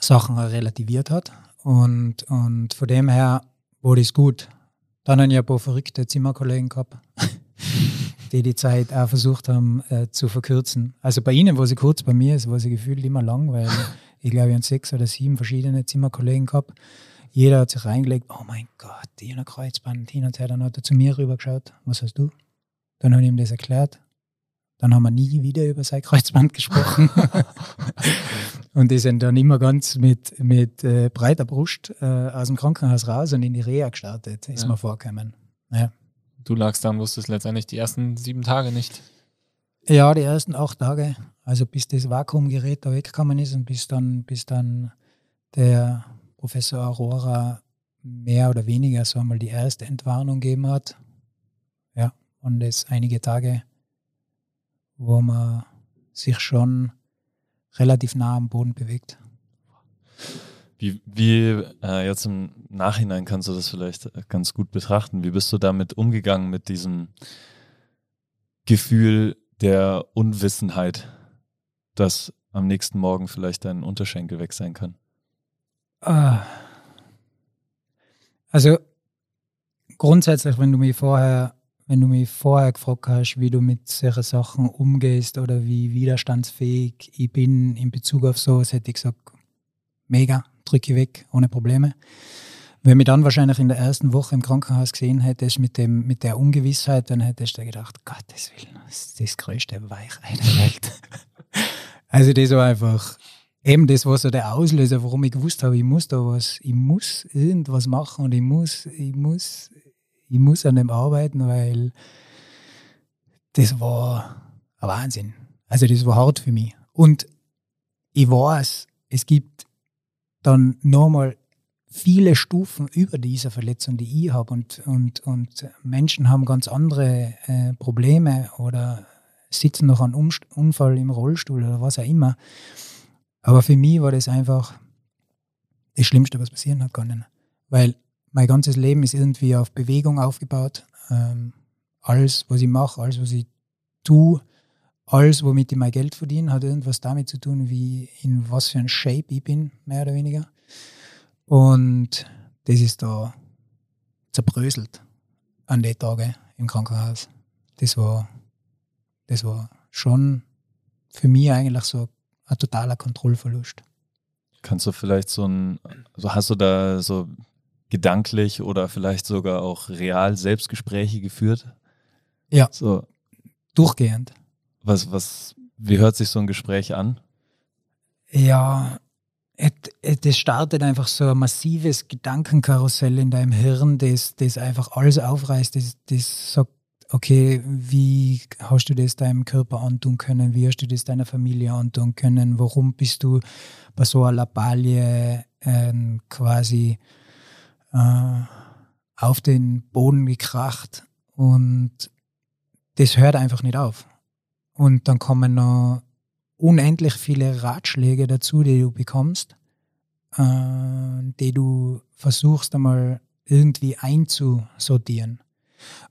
Sachen relativiert hat und, und von dem her war das gut. Dann habe ich ein paar verrückte Zimmerkollegen gehabt, [laughs] die die Zeit auch versucht haben äh, zu verkürzen. Also bei ihnen war sie kurz, bei mir war sie gefühlt immer lang, weil [laughs] ich glaube, ich habe sechs oder sieben verschiedene Zimmerkollegen gehabt. Jeder hat sich reingelegt, oh mein Gott, die in der Kreuzband, hin und her. Dann hat er zu mir rübergeschaut, was hast du? Dann habe ich ihm das erklärt. Dann haben wir nie wieder über sein Kreuzband gesprochen. [laughs] und die sind dann immer ganz mit, mit äh, breiter Brust äh, aus dem Krankenhaus raus und in die Reha gestartet, ist ja. mir vorgekommen. Ja. Du lagst da und wusstest letztendlich die ersten sieben Tage nicht. Ja, die ersten acht Tage. Also bis das Vakuumgerät da weggekommen ist und bis dann, bis dann der Professor Aurora mehr oder weniger so einmal die erste Entwarnung gegeben hat. Ja, und es einige Tage, wo man sich schon relativ nah am Boden bewegt. Wie, wie äh, jetzt im Nachhinein kannst du das vielleicht ganz gut betrachten. Wie bist du damit umgegangen mit diesem Gefühl der Unwissenheit, dass am nächsten Morgen vielleicht dein Unterschenkel weg sein kann? Ah. Also grundsätzlich, wenn du mich vorher, wenn du mich vorher gefragt hast, wie du mit solchen Sachen umgehst oder wie widerstandsfähig ich bin in Bezug auf sowas, hätte ich gesagt, mega, drücke weg, ohne Probleme. Wenn mich dann wahrscheinlich in der ersten Woche im Krankenhaus gesehen hättest mit, dem, mit der Ungewissheit, dann hättest du gedacht, Gottes Willen, das ist das größte Weichei der Welt. [laughs] also das war einfach, eben das war so der Auslöser, warum ich gewusst habe, ich muss da was, ich muss irgendwas machen und ich muss, ich muss, ich muss an dem arbeiten, weil das war ein Wahnsinn. Also das war hart für mich. Und ich weiß, es gibt dann nochmal viele Stufen über dieser Verletzung, die ich habe und, und, und Menschen haben ganz andere äh, Probleme oder sitzen noch an Unfall im Rollstuhl oder was auch immer. Aber für mich war das einfach das Schlimmste, was passieren hat können. Weil mein ganzes Leben ist irgendwie auf Bewegung aufgebaut. Ähm, alles, was ich mache, alles, was ich tue, alles, womit ich mein Geld verdiene, hat irgendwas damit zu tun, wie in was für ein Shape ich bin, mehr oder weniger. Und das ist da zerbröselt an den Tagen im Krankenhaus. Das war, das war schon für mich eigentlich so ein totaler Kontrollverlust. Kannst du vielleicht so ein, also hast du da so gedanklich oder vielleicht sogar auch real Selbstgespräche geführt? Ja. So. Durchgehend. Was, was, wie hört sich so ein Gespräch an? Ja, das startet einfach so ein massives Gedankenkarussell in deinem Hirn, das, das einfach alles aufreißt, das, das sagt, okay, wie hast du das deinem Körper antun können, wie hast du das deiner Familie antun können, warum bist du bei so einer Lappalie ähm, quasi äh, auf den Boden gekracht und das hört einfach nicht auf. Und dann kommen noch unendlich viele Ratschläge dazu, die du bekommst, äh, die du versuchst einmal irgendwie einzusortieren.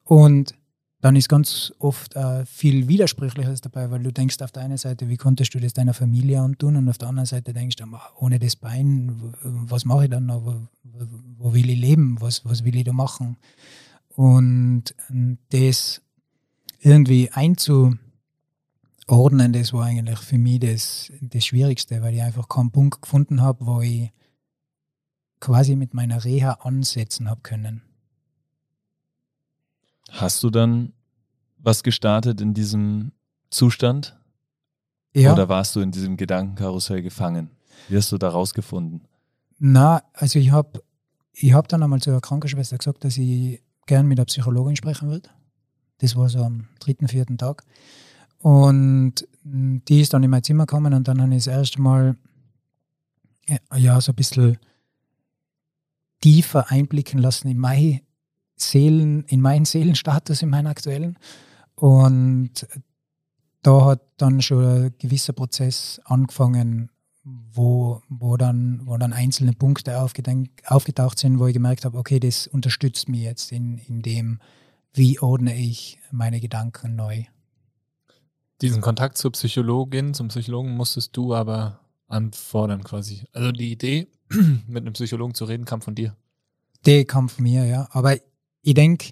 Und dann ist ganz oft äh, viel Widersprüchliches dabei, weil du denkst auf der einen Seite, wie konntest du das deiner Familie antun und auf der anderen Seite denkst du, ohne das Bein, was mache ich dann noch, wo, wo, will ich leben, was, was will ich da machen? Und das irgendwie einzuordnen, das war eigentlich für mich das, das Schwierigste, weil ich einfach keinen Punkt gefunden habe, wo ich quasi mit meiner Reha ansetzen habe können. Hast du dann was gestartet in diesem Zustand? Ja. Oder warst du in diesem Gedankenkarussell gefangen? Wie hast du da rausgefunden? Na, also ich habe ich hab dann einmal zu der Krankenschwester gesagt, dass ich gern mit der Psychologin sprechen würde. Das war so am dritten, vierten Tag. Und die ist dann in mein Zimmer gekommen und dann habe ich das erste Mal ja, so ein bisschen tiefer einblicken lassen in mein Seelen, in meinen Seelenstatus, in meinen aktuellen. Und da hat dann schon ein gewisser Prozess angefangen, wo, wo, dann, wo dann einzelne Punkte aufgetaucht sind, wo ich gemerkt habe, okay, das unterstützt mich jetzt in, in dem, wie ordne ich meine Gedanken neu. Diesen Kontakt zur Psychologin, zum Psychologen musstest du aber anfordern quasi. Also die Idee, [clears throat] mit einem Psychologen zu reden, kam von dir. Die kam von mir, ja. Aber ich denke,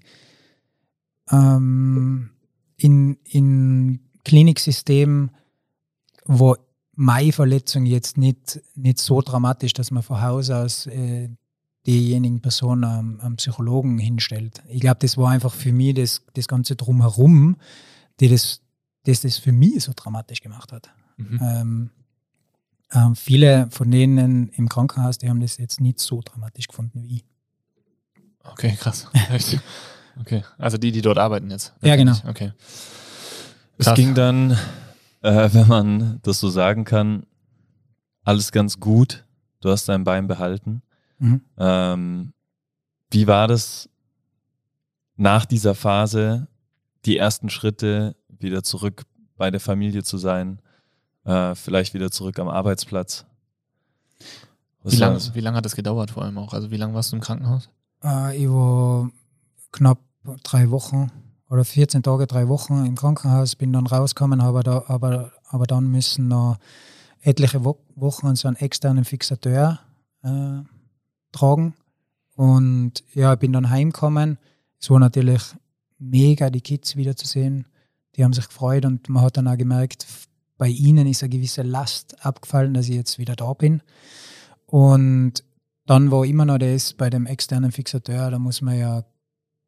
ähm, in, in Kliniksystemen, wo meine Verletzung jetzt nicht, nicht so dramatisch, dass man von Haus aus äh, diejenigen Personen am, am, Psychologen hinstellt. Ich glaube, das war einfach für mich das, das Ganze drumherum, die das, das das für mich so dramatisch gemacht hat. Mhm. Ähm, ähm, viele von denen im Krankenhaus, die haben das jetzt nicht so dramatisch gefunden wie ich. Okay, krass. [laughs] okay, also die, die dort arbeiten jetzt. Ja, genau. Okay. Krass. Es ging dann, äh, wenn man das so sagen kann, alles ganz gut. Du hast dein Bein behalten. Mhm. Ähm, wie war das nach dieser Phase, die ersten Schritte wieder zurück bei der Familie zu sein, äh, vielleicht wieder zurück am Arbeitsplatz? Wie lange lang hat das gedauert vor allem auch? Also wie lange warst du im Krankenhaus? Äh, ich war knapp drei Wochen oder 14 Tage, drei Wochen im Krankenhaus, bin dann rausgekommen, aber, da, aber, aber dann müssen noch etliche Wochen so einen externen Fixateur äh, tragen. Und ja, ich bin dann heimgekommen. Es war natürlich mega, die Kids wiederzusehen. Die haben sich gefreut und man hat dann auch gemerkt, bei ihnen ist eine gewisse Last abgefallen, dass ich jetzt wieder da bin. Und dann war immer noch das bei dem externen Fixateur, da muss man ja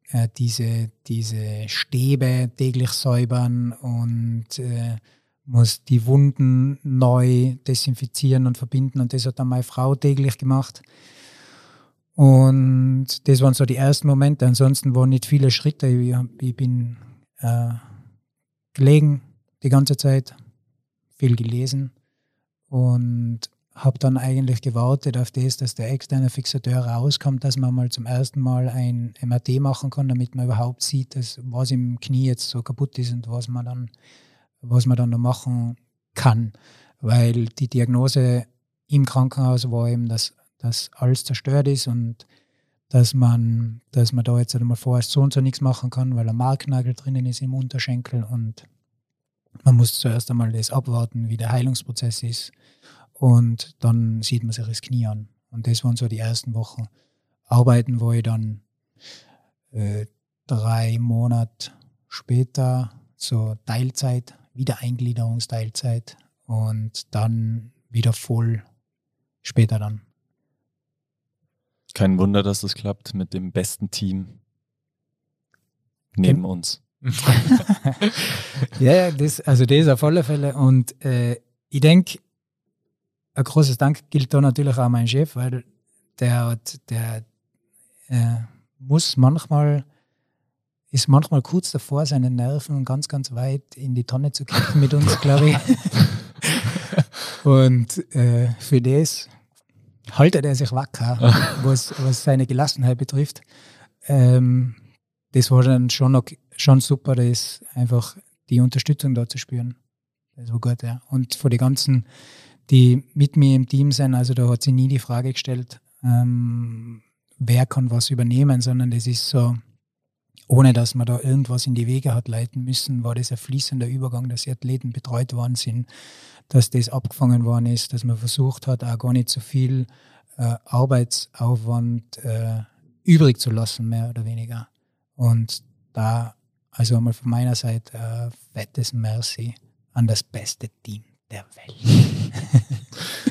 äh, diese, diese Stäbe täglich säubern und äh, muss die Wunden neu desinfizieren und verbinden. Und das hat dann meine Frau täglich gemacht. Und das waren so die ersten Momente. Ansonsten waren nicht viele Schritte. Ich, ich bin äh, gelegen die ganze Zeit, viel gelesen und habe dann eigentlich gewartet auf das, dass der externe Fixateur rauskommt, dass man mal zum ersten Mal ein MRT machen kann, damit man überhaupt sieht, dass, was im Knie jetzt so kaputt ist und was man dann, was man dann noch machen kann. Weil die Diagnose im Krankenhaus war eben, dass dass alles zerstört ist und dass man, dass man da jetzt einmal vorerst so und so nichts machen kann, weil ein Marknagel drinnen ist im Unterschenkel und man muss zuerst einmal das abwarten, wie der Heilungsprozess ist und dann sieht man sich das Knie an. Und das waren so die ersten Wochen. Arbeiten, wo ich dann äh, drei Monate später so Teilzeit, Wiedereingliederungsteilzeit und dann wieder voll später dann. Kein Wunder, dass das klappt mit dem besten Team neben Ken uns. [laughs] ja, das, also das auf alle Fälle. Und äh, ich denke, ein großes Dank gilt da natürlich auch mein Chef, weil der, der äh, muss manchmal, ist manchmal kurz davor, seine Nerven ganz, ganz weit in die Tonne zu kippen mit uns, glaube ich. [laughs] Und äh, für das haltet er sich wacker, [laughs] was, was seine Gelassenheit betrifft. Ähm, das war dann schon, noch, schon super, das einfach die Unterstützung da zu spüren. Das war gut, ja. Und für die ganzen, die mit mir im Team sind, also da hat sie nie die Frage gestellt, ähm, wer kann was übernehmen, sondern das ist so, ohne dass man da irgendwas in die Wege hat leiten müssen, war das ein fließender Übergang, dass die Athleten betreut worden sind, dass das abgefangen worden ist, dass man versucht hat, auch gar nicht so viel äh, Arbeitsaufwand äh, übrig zu lassen, mehr oder weniger. Und da, also einmal von meiner Seite, äh, fettes Merci an das beste Team der Welt.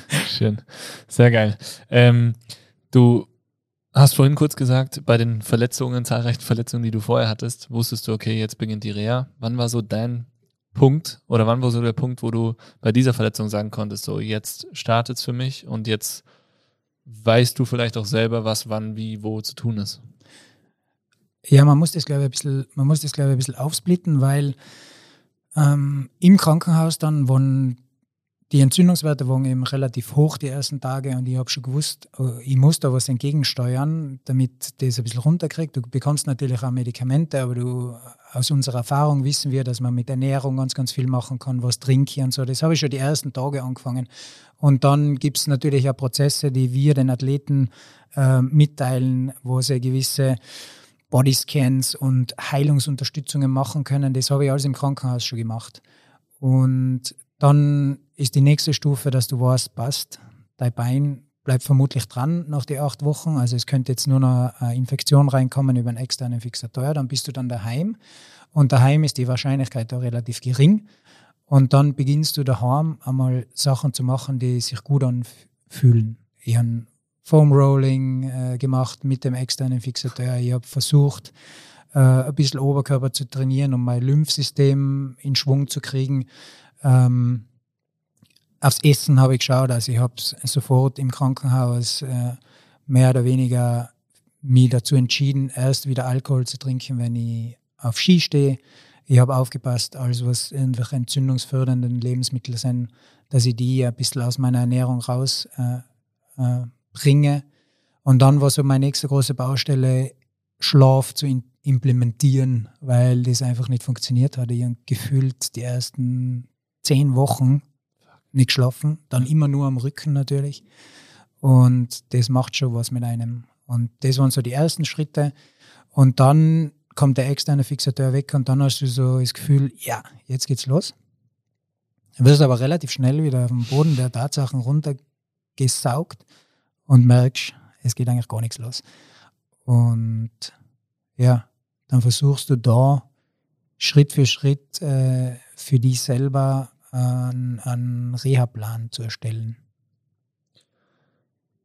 [laughs] Schön, sehr geil. Ähm, du hast vorhin kurz gesagt, bei den Verletzungen, zahlreichen Verletzungen, die du vorher hattest, wusstest du, okay, jetzt beginnt die Reha. Wann war so dein Punkt oder wann war so der Punkt, wo du bei dieser Verletzung sagen konntest, so jetzt startet es für mich und jetzt weißt du vielleicht auch selber, was wann, wie, wo zu tun ist? Ja, man muss das, glaube ich, ein bisschen, man muss das, glaube ich, ein bisschen aufsplitten, weil ähm, im Krankenhaus dann waren die Entzündungswerte waren eben relativ hoch die ersten Tage und ich habe schon gewusst, äh, ich muss da was entgegensteuern, damit das ein bisschen runterkriegt. Du bekommst natürlich auch Medikamente, aber du, aus unserer Erfahrung wissen wir, dass man mit Ernährung ganz, ganz viel machen kann, was trinken und so. Das habe ich schon die ersten Tage angefangen. Und dann gibt es natürlich auch Prozesse, die wir den Athleten äh, mitteilen, wo sie gewisse Bodyscans und Heilungsunterstützungen machen können. Das habe ich alles im Krankenhaus schon gemacht. Und dann ist die nächste Stufe, dass du weißt, passt, dein Bein bleibt vermutlich dran nach den acht Wochen. Also es könnte jetzt nur noch eine Infektion reinkommen über einen externen Fixator, dann bist du dann daheim. Und daheim ist die Wahrscheinlichkeit da relativ gering. Und dann beginnst du daheim einmal Sachen zu machen, die sich gut anfühlen. Ich habe Foam Rolling äh, gemacht mit dem externen Fixateur. Ich habe versucht, äh, ein bisschen Oberkörper zu trainieren, um mein Lymphsystem in Schwung zu kriegen. Ähm, aufs Essen habe ich geschaut, also ich habe sofort im Krankenhaus äh, mehr oder weniger mich dazu entschieden, erst wieder Alkohol zu trinken, wenn ich auf Ski stehe. Ich habe aufgepasst, alles was irgendwelche entzündungsfördernden Lebensmittel sind, dass ich die ein bisschen aus meiner Ernährung raus äh, äh. Und dann war so meine nächste große Baustelle, Schlaf zu implementieren, weil das einfach nicht funktioniert hat. Ich habe gefühlt die ersten zehn Wochen nicht geschlafen, dann immer nur am Rücken natürlich. Und das macht schon was mit einem. Und das waren so die ersten Schritte. Und dann kommt der externe Fixateur weg und dann hast du so das Gefühl, ja, jetzt geht's los. Du wirst aber relativ schnell wieder auf den Boden der Tatsachen runtergesaugt und merkst, es geht eigentlich gar nichts los. Und ja, dann versuchst du da Schritt für Schritt äh, für dich selber einen, einen Reha-Plan zu erstellen.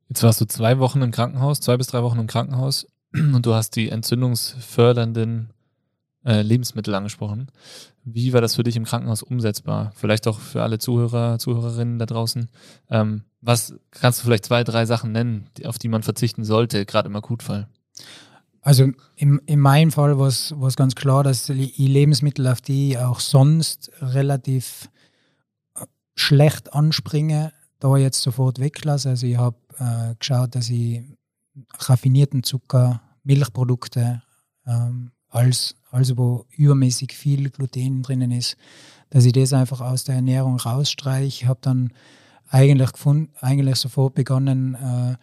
Jetzt warst du zwei Wochen im Krankenhaus, zwei bis drei Wochen im Krankenhaus [clears throat] und du hast die entzündungsfördernden äh, Lebensmittel angesprochen. Wie war das für dich im Krankenhaus umsetzbar? Vielleicht auch für alle Zuhörer, Zuhörerinnen da draußen. Ähm, was kannst du vielleicht zwei, drei Sachen nennen, auf die man verzichten sollte, gerade im Akutfall? Also im, in meinem Fall war es ganz klar, dass die Lebensmittel, auf die ich auch sonst relativ schlecht anspringe, da jetzt sofort weglasse. Also ich habe äh, geschaut, dass ich raffinierten Zucker, Milchprodukte, ähm, alles, also wo übermäßig viel Gluten drinnen ist, dass ich das einfach aus der Ernährung rausstreiche. Ich habe dann eigentlich, gefunden, eigentlich sofort begonnen, äh,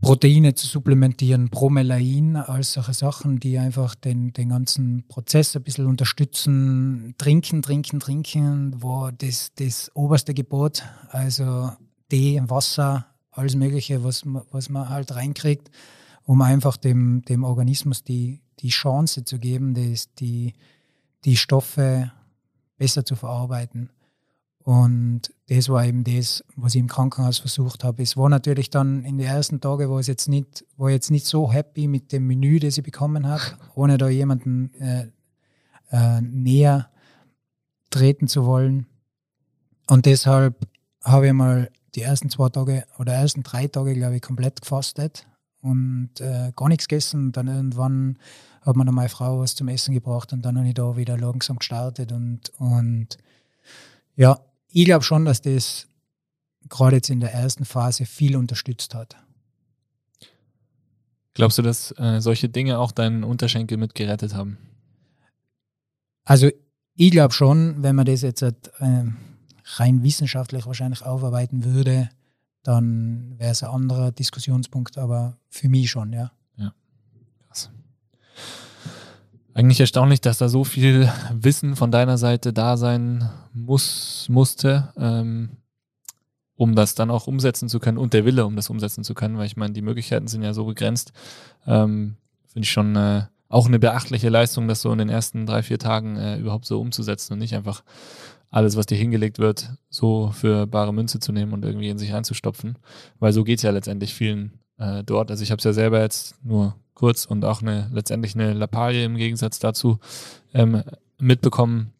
Proteine zu supplementieren, Bromelain, all solche Sachen, die einfach den, den ganzen Prozess ein bisschen unterstützen. Trinken, trinken, trinken war das, das oberste Gebot. Also Tee, Wasser, alles Mögliche, was, was man halt reinkriegt, um einfach dem, dem Organismus die, die Chance zu geben, das, die, die Stoffe besser zu verarbeiten. Und das war eben das, was ich im Krankenhaus versucht habe. Es war natürlich dann in den ersten Tagen, war ich jetzt nicht, war jetzt nicht so happy mit dem Menü, das ich bekommen habe, [laughs] ohne da jemanden äh, äh, näher treten zu wollen. Und deshalb habe ich mal die ersten zwei Tage oder ersten drei Tage, glaube ich, komplett gefastet und äh, gar nichts gegessen. Und dann irgendwann hat mir dann meine Frau was zum Essen gebracht und dann habe ich da wieder langsam gestartet und, und ja, ich glaube schon, dass das gerade jetzt in der ersten Phase viel unterstützt hat. Glaubst du, dass äh, solche Dinge auch deinen Unterschenkel mitgerettet haben? Also ich glaube schon, wenn man das jetzt äh, rein wissenschaftlich wahrscheinlich aufarbeiten würde, dann wäre es ein anderer Diskussionspunkt, aber für mich schon, ja. Ja, krass. Eigentlich erstaunlich, dass da so viel Wissen von deiner Seite da sein muss, musste, ähm, um das dann auch umsetzen zu können und der Wille, um das umsetzen zu können, weil ich meine, die Möglichkeiten sind ja so begrenzt. Ähm, Finde ich schon äh, auch eine beachtliche Leistung, das so in den ersten drei, vier Tagen äh, überhaupt so umzusetzen und nicht einfach alles, was dir hingelegt wird, so für bare Münze zu nehmen und irgendwie in sich einzustopfen. Weil so geht es ja letztendlich vielen äh, dort. Also ich habe es ja selber jetzt nur kurz und auch eine letztendlich eine Lappalie im Gegensatz dazu ähm, mitbekommen.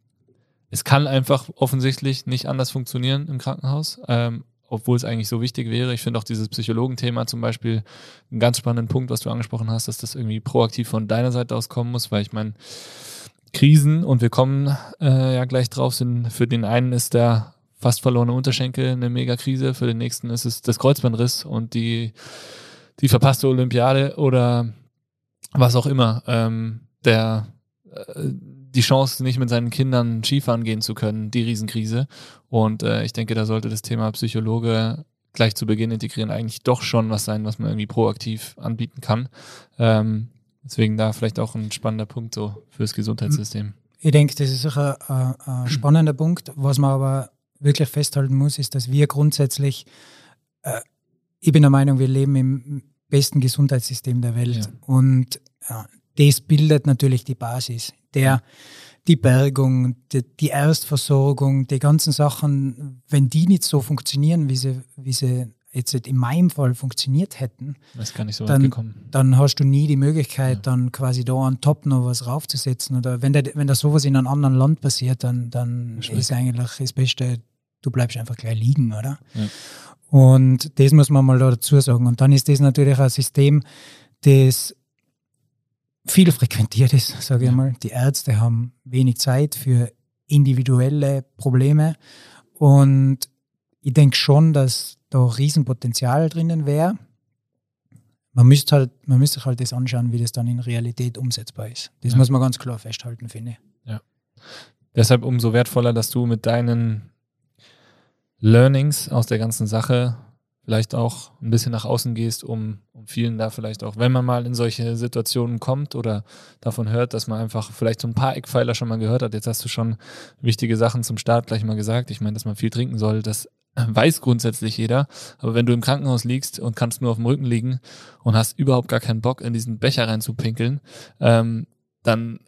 Es kann einfach offensichtlich nicht anders funktionieren im Krankenhaus, ähm, obwohl es eigentlich so wichtig wäre. Ich finde auch dieses Psychologenthema zum Beispiel einen ganz spannenden Punkt, was du angesprochen hast, dass das irgendwie proaktiv von deiner Seite aus kommen muss, weil ich meine, Krisen und wir kommen äh, ja gleich drauf, sind für den einen ist der fast verlorene Unterschenkel eine Megakrise, für den nächsten ist es das Kreuzbandriss und die, die verpasste Olympiade oder was auch immer. Ähm, der äh, die Chance, nicht mit seinen Kindern Skifahren gehen zu können, die Riesenkrise. Und äh, ich denke, da sollte das Thema Psychologe gleich zu Beginn integrieren eigentlich doch schon was sein, was man irgendwie proaktiv anbieten kann. Ähm, deswegen da vielleicht auch ein spannender Punkt so fürs Gesundheitssystem. Ich denke, das ist sicher ein, ein spannender Punkt. Was man aber wirklich festhalten muss, ist, dass wir grundsätzlich, äh, ich bin der Meinung, wir leben im besten Gesundheitssystem der Welt. Ja. Und ja, das bildet natürlich die Basis. Der, die Bergung, die, die, Erstversorgung, die ganzen Sachen, wenn die nicht so funktionieren, wie sie, wie sie jetzt in meinem Fall funktioniert hätten, so dann, dann, hast du nie die Möglichkeit, ja. dann quasi da on top noch was raufzusetzen. Oder wenn, der, wenn da sowas in einem anderen Land passiert, dann, dann ist eigentlich das Beste, du bleibst einfach gleich liegen, oder? Ja. Und das muss man mal dazu sagen. Und dann ist das natürlich ein System, das viel frequentiert ist, sage ich mal. Die Ärzte haben wenig Zeit für individuelle Probleme und ich denke schon, dass da Riesenpotenzial drinnen wäre. Man müsste halt, man müsste halt das anschauen, wie das dann in Realität umsetzbar ist. Das ja. muss man ganz klar festhalten, finde ich. Ja. Deshalb umso wertvoller, dass du mit deinen Learnings aus der ganzen Sache vielleicht auch ein bisschen nach außen gehst, um, um vielen da vielleicht auch, wenn man mal in solche Situationen kommt oder davon hört, dass man einfach vielleicht so ein paar Eckpfeiler schon mal gehört hat. Jetzt hast du schon wichtige Sachen zum Start gleich mal gesagt. Ich meine, dass man viel trinken soll, das weiß grundsätzlich jeder. Aber wenn du im Krankenhaus liegst und kannst nur auf dem Rücken liegen und hast überhaupt gar keinen Bock, in diesen Becher reinzupinkeln, ähm, dann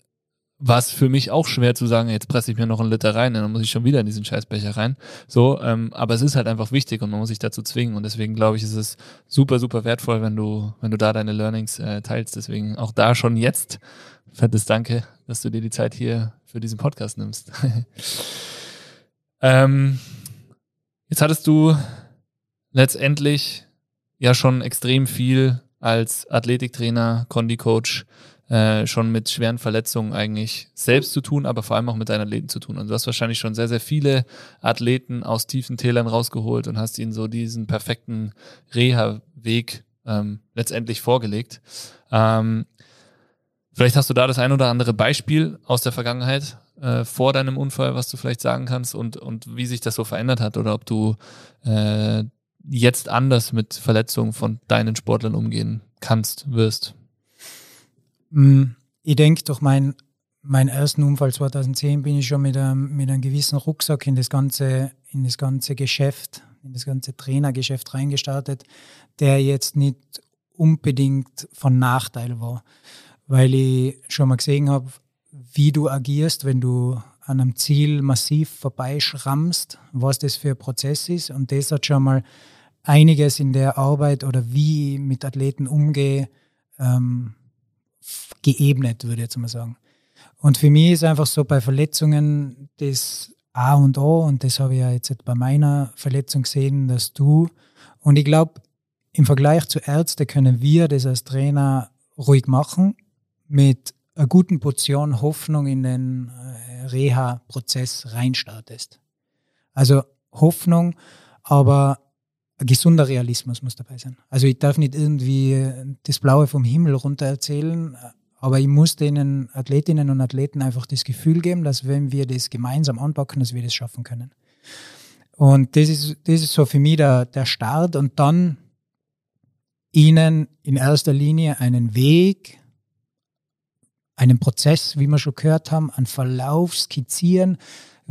war es für mich auch schwer zu sagen, jetzt presse ich mir noch einen Liter rein, dann muss ich schon wieder in diesen Scheißbecher rein. So, ähm, aber es ist halt einfach wichtig und man muss sich dazu zwingen und deswegen glaube ich, ist es super, super wertvoll, wenn du, wenn du da deine Learnings äh, teilst. Deswegen auch da schon jetzt fettes Danke, dass du dir die Zeit hier für diesen Podcast nimmst. [laughs] ähm, jetzt hattest du letztendlich ja schon extrem viel als Athletiktrainer, Condi-Coach, äh, schon mit schweren Verletzungen eigentlich selbst zu tun, aber vor allem auch mit deinen Athleten zu tun. Und du hast wahrscheinlich schon sehr, sehr viele Athleten aus tiefen Tälern rausgeholt und hast ihnen so diesen perfekten Reha-Weg ähm, letztendlich vorgelegt. Ähm, vielleicht hast du da das ein oder andere Beispiel aus der Vergangenheit äh, vor deinem Unfall, was du vielleicht sagen kannst und, und wie sich das so verändert hat oder ob du äh, jetzt anders mit Verletzungen von deinen Sportlern umgehen kannst, wirst. Mm, ich denke, durch mein, meinen ersten Unfall 2010 bin ich schon mit einem, mit einem gewissen Rucksack in das ganze, in das ganze Geschäft, in das ganze Trainergeschäft reingestartet, der jetzt nicht unbedingt von Nachteil war, weil ich schon mal gesehen habe, wie du agierst, wenn du an einem Ziel massiv vorbeischrammst, was das für ein Prozess ist. Und das hat schon mal einiges in der Arbeit oder wie ich mit Athleten umgehe, ähm, geebnet, würde ich jetzt mal sagen. Und für mich ist einfach so bei Verletzungen das A und O, und das habe ich ja jetzt bei meiner Verletzung gesehen, dass du, und ich glaube, im Vergleich zu Ärzten können wir das als Trainer ruhig machen, mit einer guten Portion Hoffnung in den äh, Reha-Prozess reinstartest. Also Hoffnung, aber ein gesunder Realismus muss dabei sein. Also ich darf nicht irgendwie das Blaue vom Himmel runter erzählen, aber ich muss den Athletinnen und Athleten einfach das Gefühl geben, dass wenn wir das gemeinsam anpacken, dass wir das schaffen können. Und das ist, das ist so für mich der, der Start und dann ihnen in erster Linie einen Weg, einen Prozess, wie wir schon gehört haben, einen Verlauf skizzieren,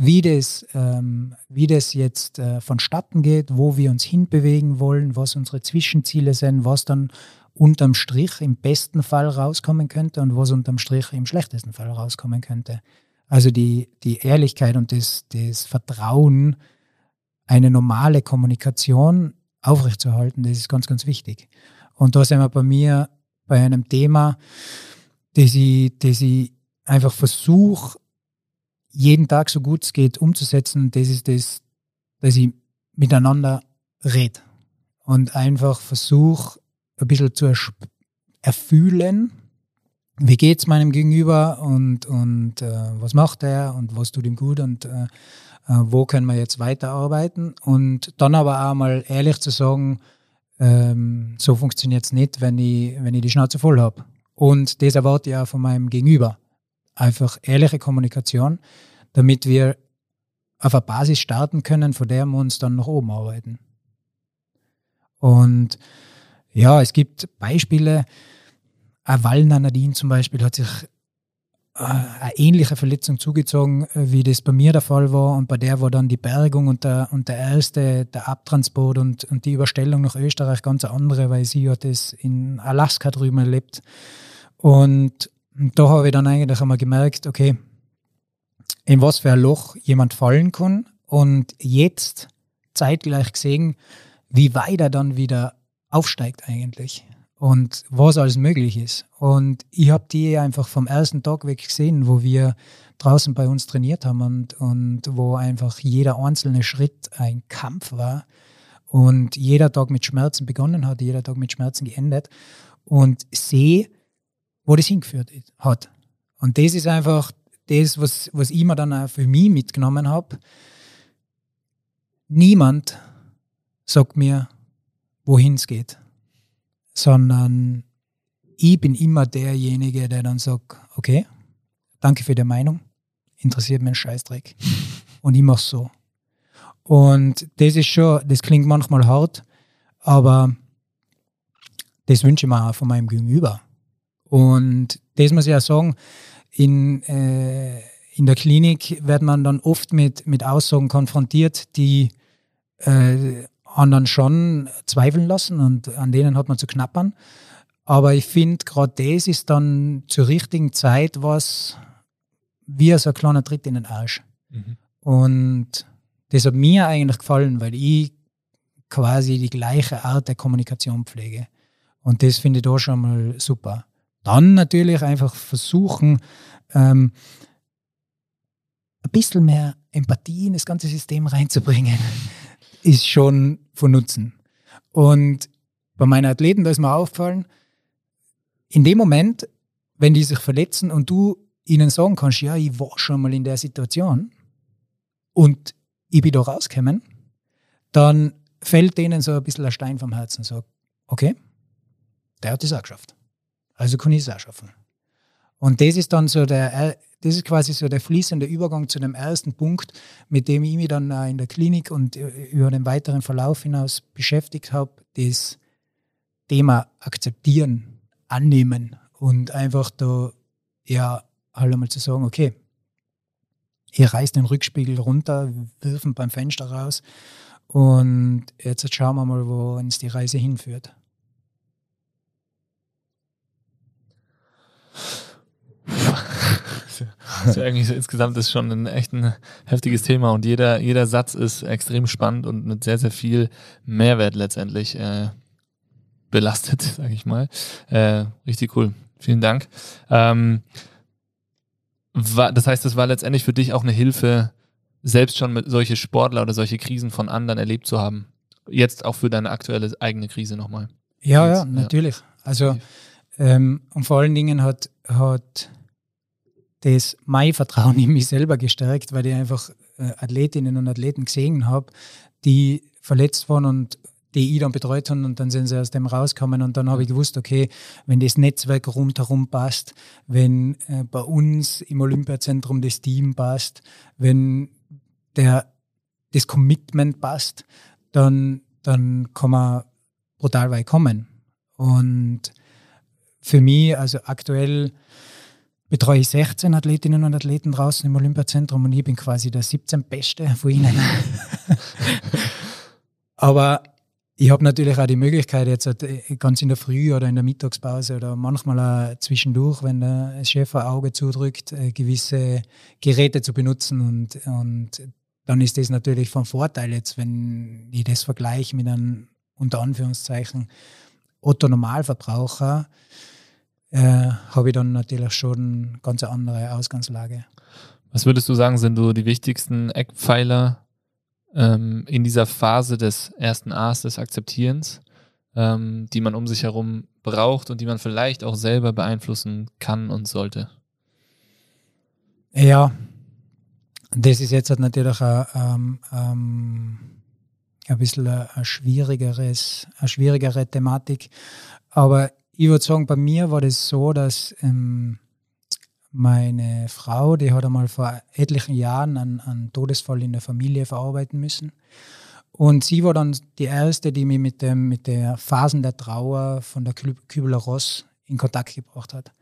wie das, ähm, wie das jetzt äh, vonstatten geht, wo wir uns hinbewegen wollen, was unsere Zwischenziele sind, was dann unterm Strich im besten Fall rauskommen könnte und was unterm Strich im schlechtesten Fall rauskommen könnte. Also die, die Ehrlichkeit und das, das Vertrauen, eine normale Kommunikation aufrechtzuerhalten, das ist ganz, ganz wichtig. Und da sind wir bei mir bei einem Thema, das ich, das ich einfach versuche, jeden Tag so gut es geht umzusetzen, das ist das, dass ich miteinander rede und einfach versuche, ein bisschen zu erfühlen, wie geht es meinem Gegenüber und, und äh, was macht er und was tut ihm gut und äh, äh, wo können wir jetzt weiterarbeiten und dann aber auch mal ehrlich zu sagen, ähm, so funktioniert es nicht, wenn ich, wenn ich die Schnauze voll habe. Und das erwarte ich auch von meinem Gegenüber. Einfach ehrliche Kommunikation, damit wir auf einer Basis starten können, von der wir uns dann nach oben arbeiten. Und ja, es gibt Beispiele, Wallner Nadine zum Beispiel hat sich äh, eine ähnliche Verletzung zugezogen, äh, wie das bei mir der Fall war. Und bei der war dann die Bergung und der, und der erste, der Abtransport und, und die Überstellung nach Österreich ganz andere, weil sie hat das in Alaska drüben erlebt. Und da habe ich dann eigentlich einmal gemerkt, okay, in was für ein Loch jemand fallen kann und jetzt zeitgleich gesehen, wie weit er dann wieder aufsteigt eigentlich und was alles möglich ist. Und ich habe die einfach vom ersten Tag weg gesehen, wo wir draußen bei uns trainiert haben und, und wo einfach jeder einzelne Schritt ein Kampf war und jeder Tag mit Schmerzen begonnen hat, jeder Tag mit Schmerzen geendet und sehe, wo das hingeführt hat. Und das ist einfach das, was, was ich mir dann auch für mich mitgenommen habe. Niemand sagt mir, wohin es geht sondern ich bin immer derjenige, der dann sagt, okay, danke für die Meinung, interessiert mich ein Scheißdreck. [laughs] Und ich mache so. Und das ist schon, das klingt manchmal hart, aber das wünsche ich mir auch von meinem Gegenüber. Und das muss ich auch sagen, in, äh, in der Klinik wird man dann oft mit, mit Aussagen konfrontiert, die äh, anderen schon zweifeln lassen und an denen hat man zu knappern. Aber ich finde, gerade das ist dann zur richtigen Zeit was wie so ein kleiner Tritt in den Arsch. Mhm. Und das hat mir eigentlich gefallen, weil ich quasi die gleiche Art der Kommunikation pflege. Und das finde ich da schon mal super. Dann natürlich einfach versuchen, ähm, ein bisschen mehr Empathie in das ganze System reinzubringen [laughs] ist schon von Nutzen. Und bei meinen Athleten, da ist mir aufgefallen, in dem Moment, wenn die sich verletzen und du ihnen sagen kannst, ja, ich war schon mal in der Situation und ich bin da rausgekommen, dann fällt denen so ein bisschen ein Stein vom Herzen. So, okay, der hat das auch geschafft. Also kann ich es auch schaffen. Und das ist dann so der, das ist quasi so der fließende Übergang zu dem ersten Punkt, mit dem ich mich dann in der Klinik und äh, über den weiteren Verlauf hinaus beschäftigt habe, das Thema akzeptieren, annehmen und einfach da ja halt einmal zu sagen, okay, ihr reißt den Rückspiegel runter, wirfen beim Fenster raus und jetzt schauen wir mal, wo uns die Reise hinführt. Also eigentlich so, insgesamt ist schon ein echt ein heftiges Thema und jeder, jeder Satz ist extrem spannend und mit sehr, sehr viel Mehrwert letztendlich äh, belastet, [laughs] sage ich mal. Äh, richtig cool. Vielen Dank. Ähm, war, das heißt, das war letztendlich für dich auch eine Hilfe, selbst schon mit solche Sportler oder solche Krisen von anderen erlebt zu haben. Jetzt auch für deine aktuelle eigene Krise nochmal. Ja, Jetzt, ja, natürlich. Ja. Also ähm, und vor allen Dingen hat, hat das mein Vertrauen in mich selber gestärkt, weil ich einfach äh, Athletinnen und Athleten gesehen habe, die verletzt waren und die ich dann betreut habe und dann sind sie aus dem rausgekommen und dann habe ich gewusst, okay, wenn das Netzwerk rundherum passt, wenn äh, bei uns im Olympiazentrum das Team passt, wenn der, das Commitment passt, dann, dann kann man brutal weit kommen. Und für mich, also aktuell betreue ich 16 Athletinnen und Athleten draußen im Olympiazentrum und ich bin quasi der 17. Beste von ihnen. [laughs] Aber ich habe natürlich auch die Möglichkeit, jetzt äh, ganz in der Früh oder in der Mittagspause oder manchmal auch zwischendurch, wenn der Chef ein Auge zudrückt, äh, gewisse Geräte zu benutzen. Und, und dann ist das natürlich von Vorteil jetzt, wenn ich das vergleiche mit einem unter Anführungszeichen Otto Normalverbraucher, äh, habe ich dann natürlich schon eine ganz andere Ausgangslage. Was würdest du sagen, sind so die wichtigsten Eckpfeiler ähm, in dieser Phase des ersten A's, des Akzeptierens? ähm, die man um sich herum braucht und die man vielleicht auch selber beeinflussen kann und sollte? Ja, das ist jetzt natürlich ein, ähm, ähm, ein bisschen ein schwierigeres, eine schwierigere Thematik. Aber ich würde sagen, bei mir war das so, dass ähm, meine Frau, die hat einmal vor etlichen Jahren einen, einen Todesfall in der Familie verarbeiten müssen. Und sie war dann die erste, die mich mit, dem, mit der Phasen der Trauer von der Kübler-Ross in Kontakt gebracht hat.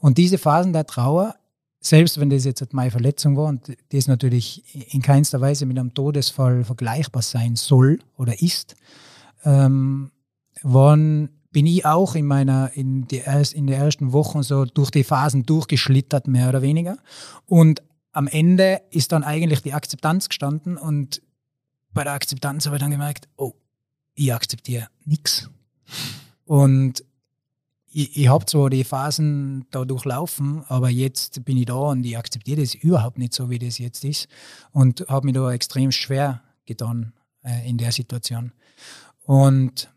Und diese Phasen der Trauer, selbst wenn das jetzt meine Verletzung war und das natürlich in keinster Weise mit einem Todesfall vergleichbar sein soll oder ist, ähm, waren, bin ich auch in meiner, in, die erst, in den ersten Wochen so durch die Phasen durchgeschlittert, mehr oder weniger. Und am Ende ist dann eigentlich die Akzeptanz gestanden und bei der Akzeptanz habe ich dann gemerkt, oh, ich akzeptiere nichts. Und ich, ich habe zwar die Phasen da durchlaufen, aber jetzt bin ich da und ich akzeptiere das überhaupt nicht so, wie das jetzt ist. Und habe mich da extrem schwer getan äh, in der Situation. Und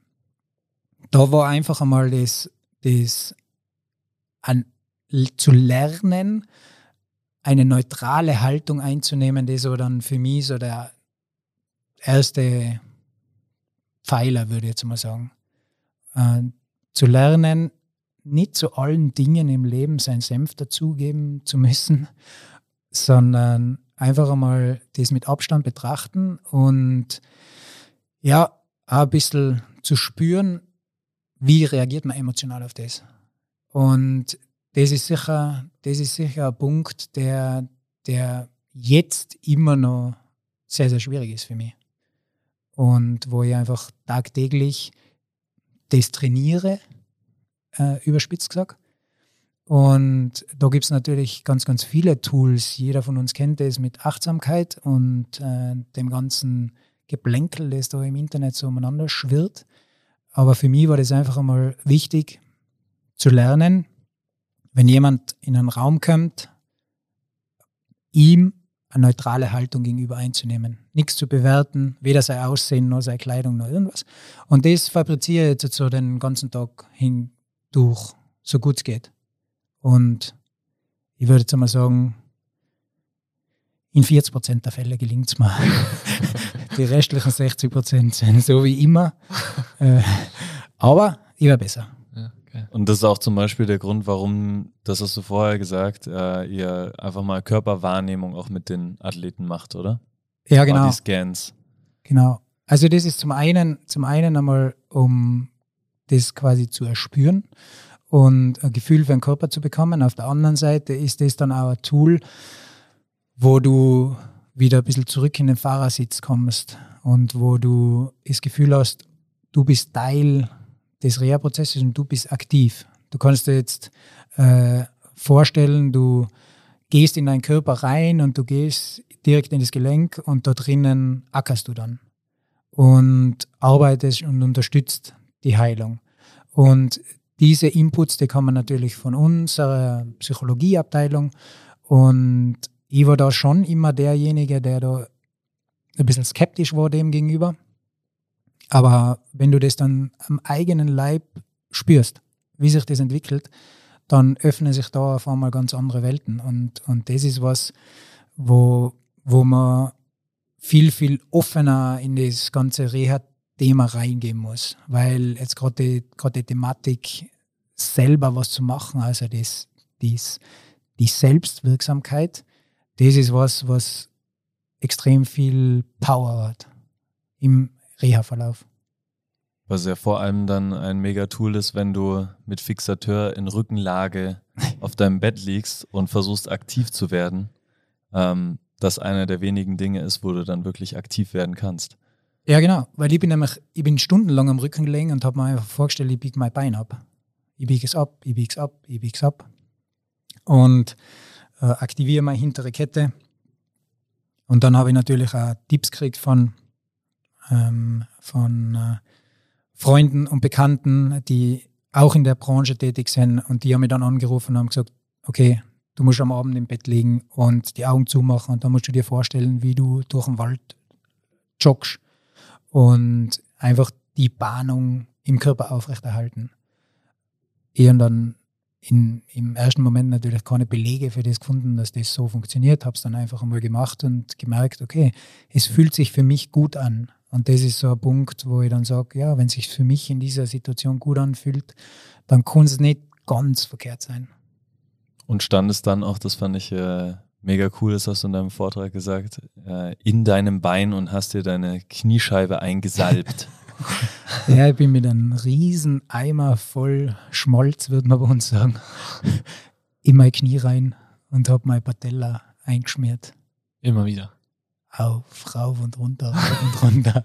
da war einfach einmal das, das an, zu lernen, eine neutrale Haltung einzunehmen, das so dann für mich so der, erste Pfeiler, würde ich jetzt mal sagen. Äh, zu lernen, nicht zu allen Dingen im Leben sein Senf dazugeben zu müssen, [laughs] sondern einfach einmal das mit Abstand betrachten und ja, auch ein bisschen zu spüren, wie reagiert man emotional auf das. Und das ist sicher, das ist sicher ein Punkt, der, der jetzt immer noch sehr, sehr schwierig ist für mich und wo ich einfach tagtäglich das trainiere, äh, überspitzt gesagt. Und da gibt es natürlich ganz, ganz viele Tools. Jeder von uns kennt das mit Achtsamkeit und äh, dem ganzen Geplänkel, das da im Internet so umeinander schwirrt. Aber für mich war das einfach einmal wichtig zu lernen, wenn jemand in einen Raum kommt, ihm eine neutrale Haltung gegenüber einzunehmen. Nichts zu bewerten, weder sein Aussehen noch seine Kleidung noch irgendwas. Und das fabriziere ich jetzt so den ganzen Tag hindurch, so gut es geht. Und ich würde jetzt einmal sagen, in 40 Prozent der Fälle gelingt es mir. [laughs] Die restlichen 60 Prozent sind so wie immer. [laughs] Äh, aber ich wäre besser. Und das ist auch zum Beispiel der Grund, warum, das hast du vorher gesagt, äh, ihr einfach mal Körperwahrnehmung auch mit den Athleten macht, oder? Ja, genau. Die Scans. Genau. Also das ist zum einen, zum einen einmal, um das quasi zu erspüren und ein Gefühl für den Körper zu bekommen. Auf der anderen Seite ist das dann auch ein Tool, wo du wieder ein bisschen zurück in den Fahrersitz kommst und wo du das Gefühl hast, du bist Teil des Reha-Prozesses und du bist aktiv. Du kannst dir jetzt äh, vorstellen, du gehst in deinen Körper rein und du gehst direkt in das Gelenk und da drinnen ackerst du dann und arbeitest und unterstützt die Heilung. Und diese Inputs, die kommen natürlich von unserer Psychologieabteilung und ich war da schon immer derjenige, der da ein bisschen skeptisch war dem gegenüber. Aber wenn du das dann am eigenen Leib spürst, wie sich das entwickelt, dann öffnen sich da auf einmal ganz andere Welten. Und, und das ist was, wo, wo man viel, viel offener in das ganze Reha-Thema reingehen muss. Weil jetzt gerade die, die Thematik selber was zu machen, also das, das, die Selbstwirksamkeit, das ist was, was extrem viel Power hat im Reha-Verlauf. Was ja vor allem dann ein Mega-Tool ist, wenn du mit Fixateur in Rückenlage [laughs] auf deinem Bett liegst und versuchst aktiv zu werden. Ähm, das einer der wenigen Dinge ist, wo du dann wirklich aktiv werden kannst. Ja, genau. Weil ich bin nämlich, ich bin stundenlang am Rücken gelegen und habe mir einfach vorgestellt, ich biege mein Bein ab. Ich biege es ab, ich biege es ab, ich biege es ab. Und äh, aktiviere meine hintere Kette. Und dann habe ich natürlich auch Tipps gekriegt von ähm, von äh, Freunden und Bekannten, die auch in der Branche tätig sind und die haben mich dann angerufen und haben gesagt, okay, du musst am Abend im Bett liegen und die Augen zumachen und dann musst du dir vorstellen, wie du durch den Wald joggst und einfach die Bahnung im Körper aufrechterhalten. Ich habe dann in, im ersten Moment natürlich keine Belege für das gefunden, dass das so funktioniert, habe es dann einfach einmal gemacht und gemerkt, okay, es fühlt sich für mich gut an. Und das ist so ein Punkt, wo ich dann sage, ja, wenn es sich für mich in dieser Situation gut anfühlt, dann kann es nicht ganz verkehrt sein. Und stand es dann auch, das fand ich äh, mega cool, das hast du in deinem Vortrag gesagt, äh, in deinem Bein und hast dir deine Kniescheibe eingesalbt. [laughs] [laughs] ja, ich bin mit einem riesen Eimer voll Schmolz, würde man bei uns sagen, in mein Knie rein und habe meine Patella eingeschmiert. Immer wieder. Auf, rauf und runter, rauf und runter.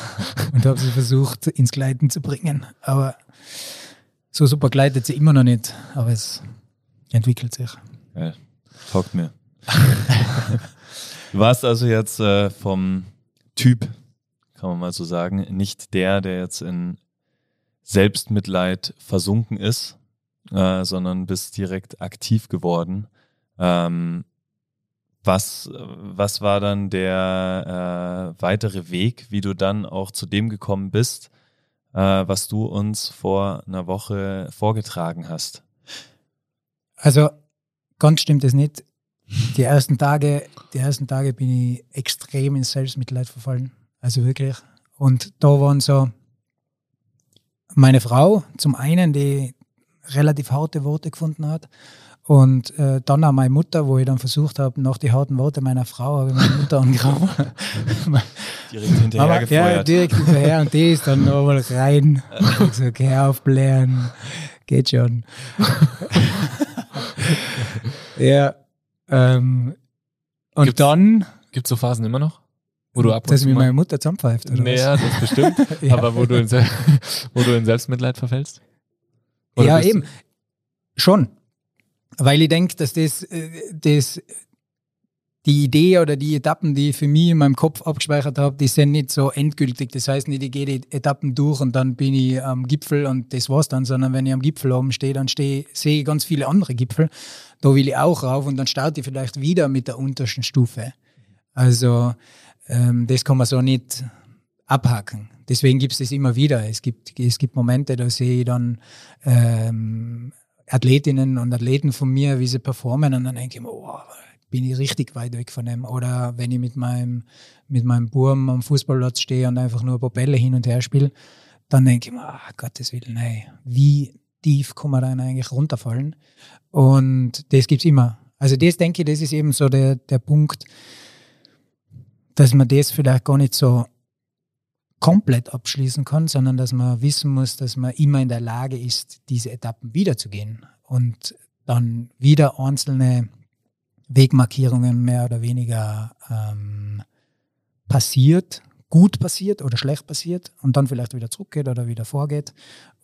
[laughs] und habe sie versucht ins Gleiten zu bringen. Aber so super gleitet sie immer noch nicht. Aber es entwickelt sich. Ja, taugt mir. [laughs] du warst also jetzt äh, vom Typ, kann man mal so sagen, nicht der, der jetzt in Selbstmitleid versunken ist, äh, sondern bist direkt aktiv geworden. Ähm, was, was war dann der äh, weitere Weg, wie du dann auch zu dem gekommen bist, äh, was du uns vor einer Woche vorgetragen hast? Also ganz stimmt es nicht. Die ersten Tage, die ersten Tage bin ich extrem in Selbstmitleid verfallen. Also wirklich. Und da waren so meine Frau, zum einen, die relativ harte Worte gefunden hat. Und äh, dann auch meine Mutter, wo ich dann versucht habe, nach die harten Worte meiner Frau, habe ich meine Mutter [laughs] angehauen. direkt hinterher Aber, gefeuert. Ja, direkt hinterher. Und die ist dann [laughs] nochmal rein. Ich so, okay, aufblähen. Geht schon. [laughs] ja. Ähm, und gibt's, dann. Gibt es so Phasen immer noch? Wo du ab Dass mir meine Mutter zusammenpfeift, oder? Naja, das bestimmt. [laughs] ja. Aber wo du, in, wo du in Selbstmitleid verfällst? Oder ja, eben. Schon. Weil ich denke, dass das, äh, das die Idee oder die Etappen, die ich für mich in meinem Kopf abgespeichert habe, die sind nicht so endgültig. Das heißt nicht, ich gehe die Etappen durch und dann bin ich am Gipfel und das war's dann, sondern wenn ich am Gipfel oben stehe, dann stehe, sehe ich ganz viele andere Gipfel. Da will ich auch rauf und dann starte ich vielleicht wieder mit der untersten Stufe. Also ähm, das kann man so nicht abhaken. Deswegen gibt es das immer wieder. Es gibt, es gibt Momente, da sehe ich dann ähm, Athletinnen und Athleten von mir, wie sie performen und dann denke ich mir, oh, bin ich richtig weit weg von dem. Oder wenn ich mit meinem, mit meinem Burm am Fußballplatz stehe und einfach nur ein paar Bälle hin und her spiele, dann denke ich mir, ach, Gottes Willen, ey, wie tief kann man dann eigentlich runterfallen? Und das gibt es immer. Also das denke ich, das ist eben so der, der Punkt, dass man das vielleicht gar nicht so komplett abschließen kann, sondern dass man wissen muss, dass man immer in der Lage ist, diese Etappen wiederzugehen und dann wieder einzelne Wegmarkierungen mehr oder weniger ähm, passiert, gut passiert oder schlecht passiert und dann vielleicht wieder zurückgeht oder wieder vorgeht.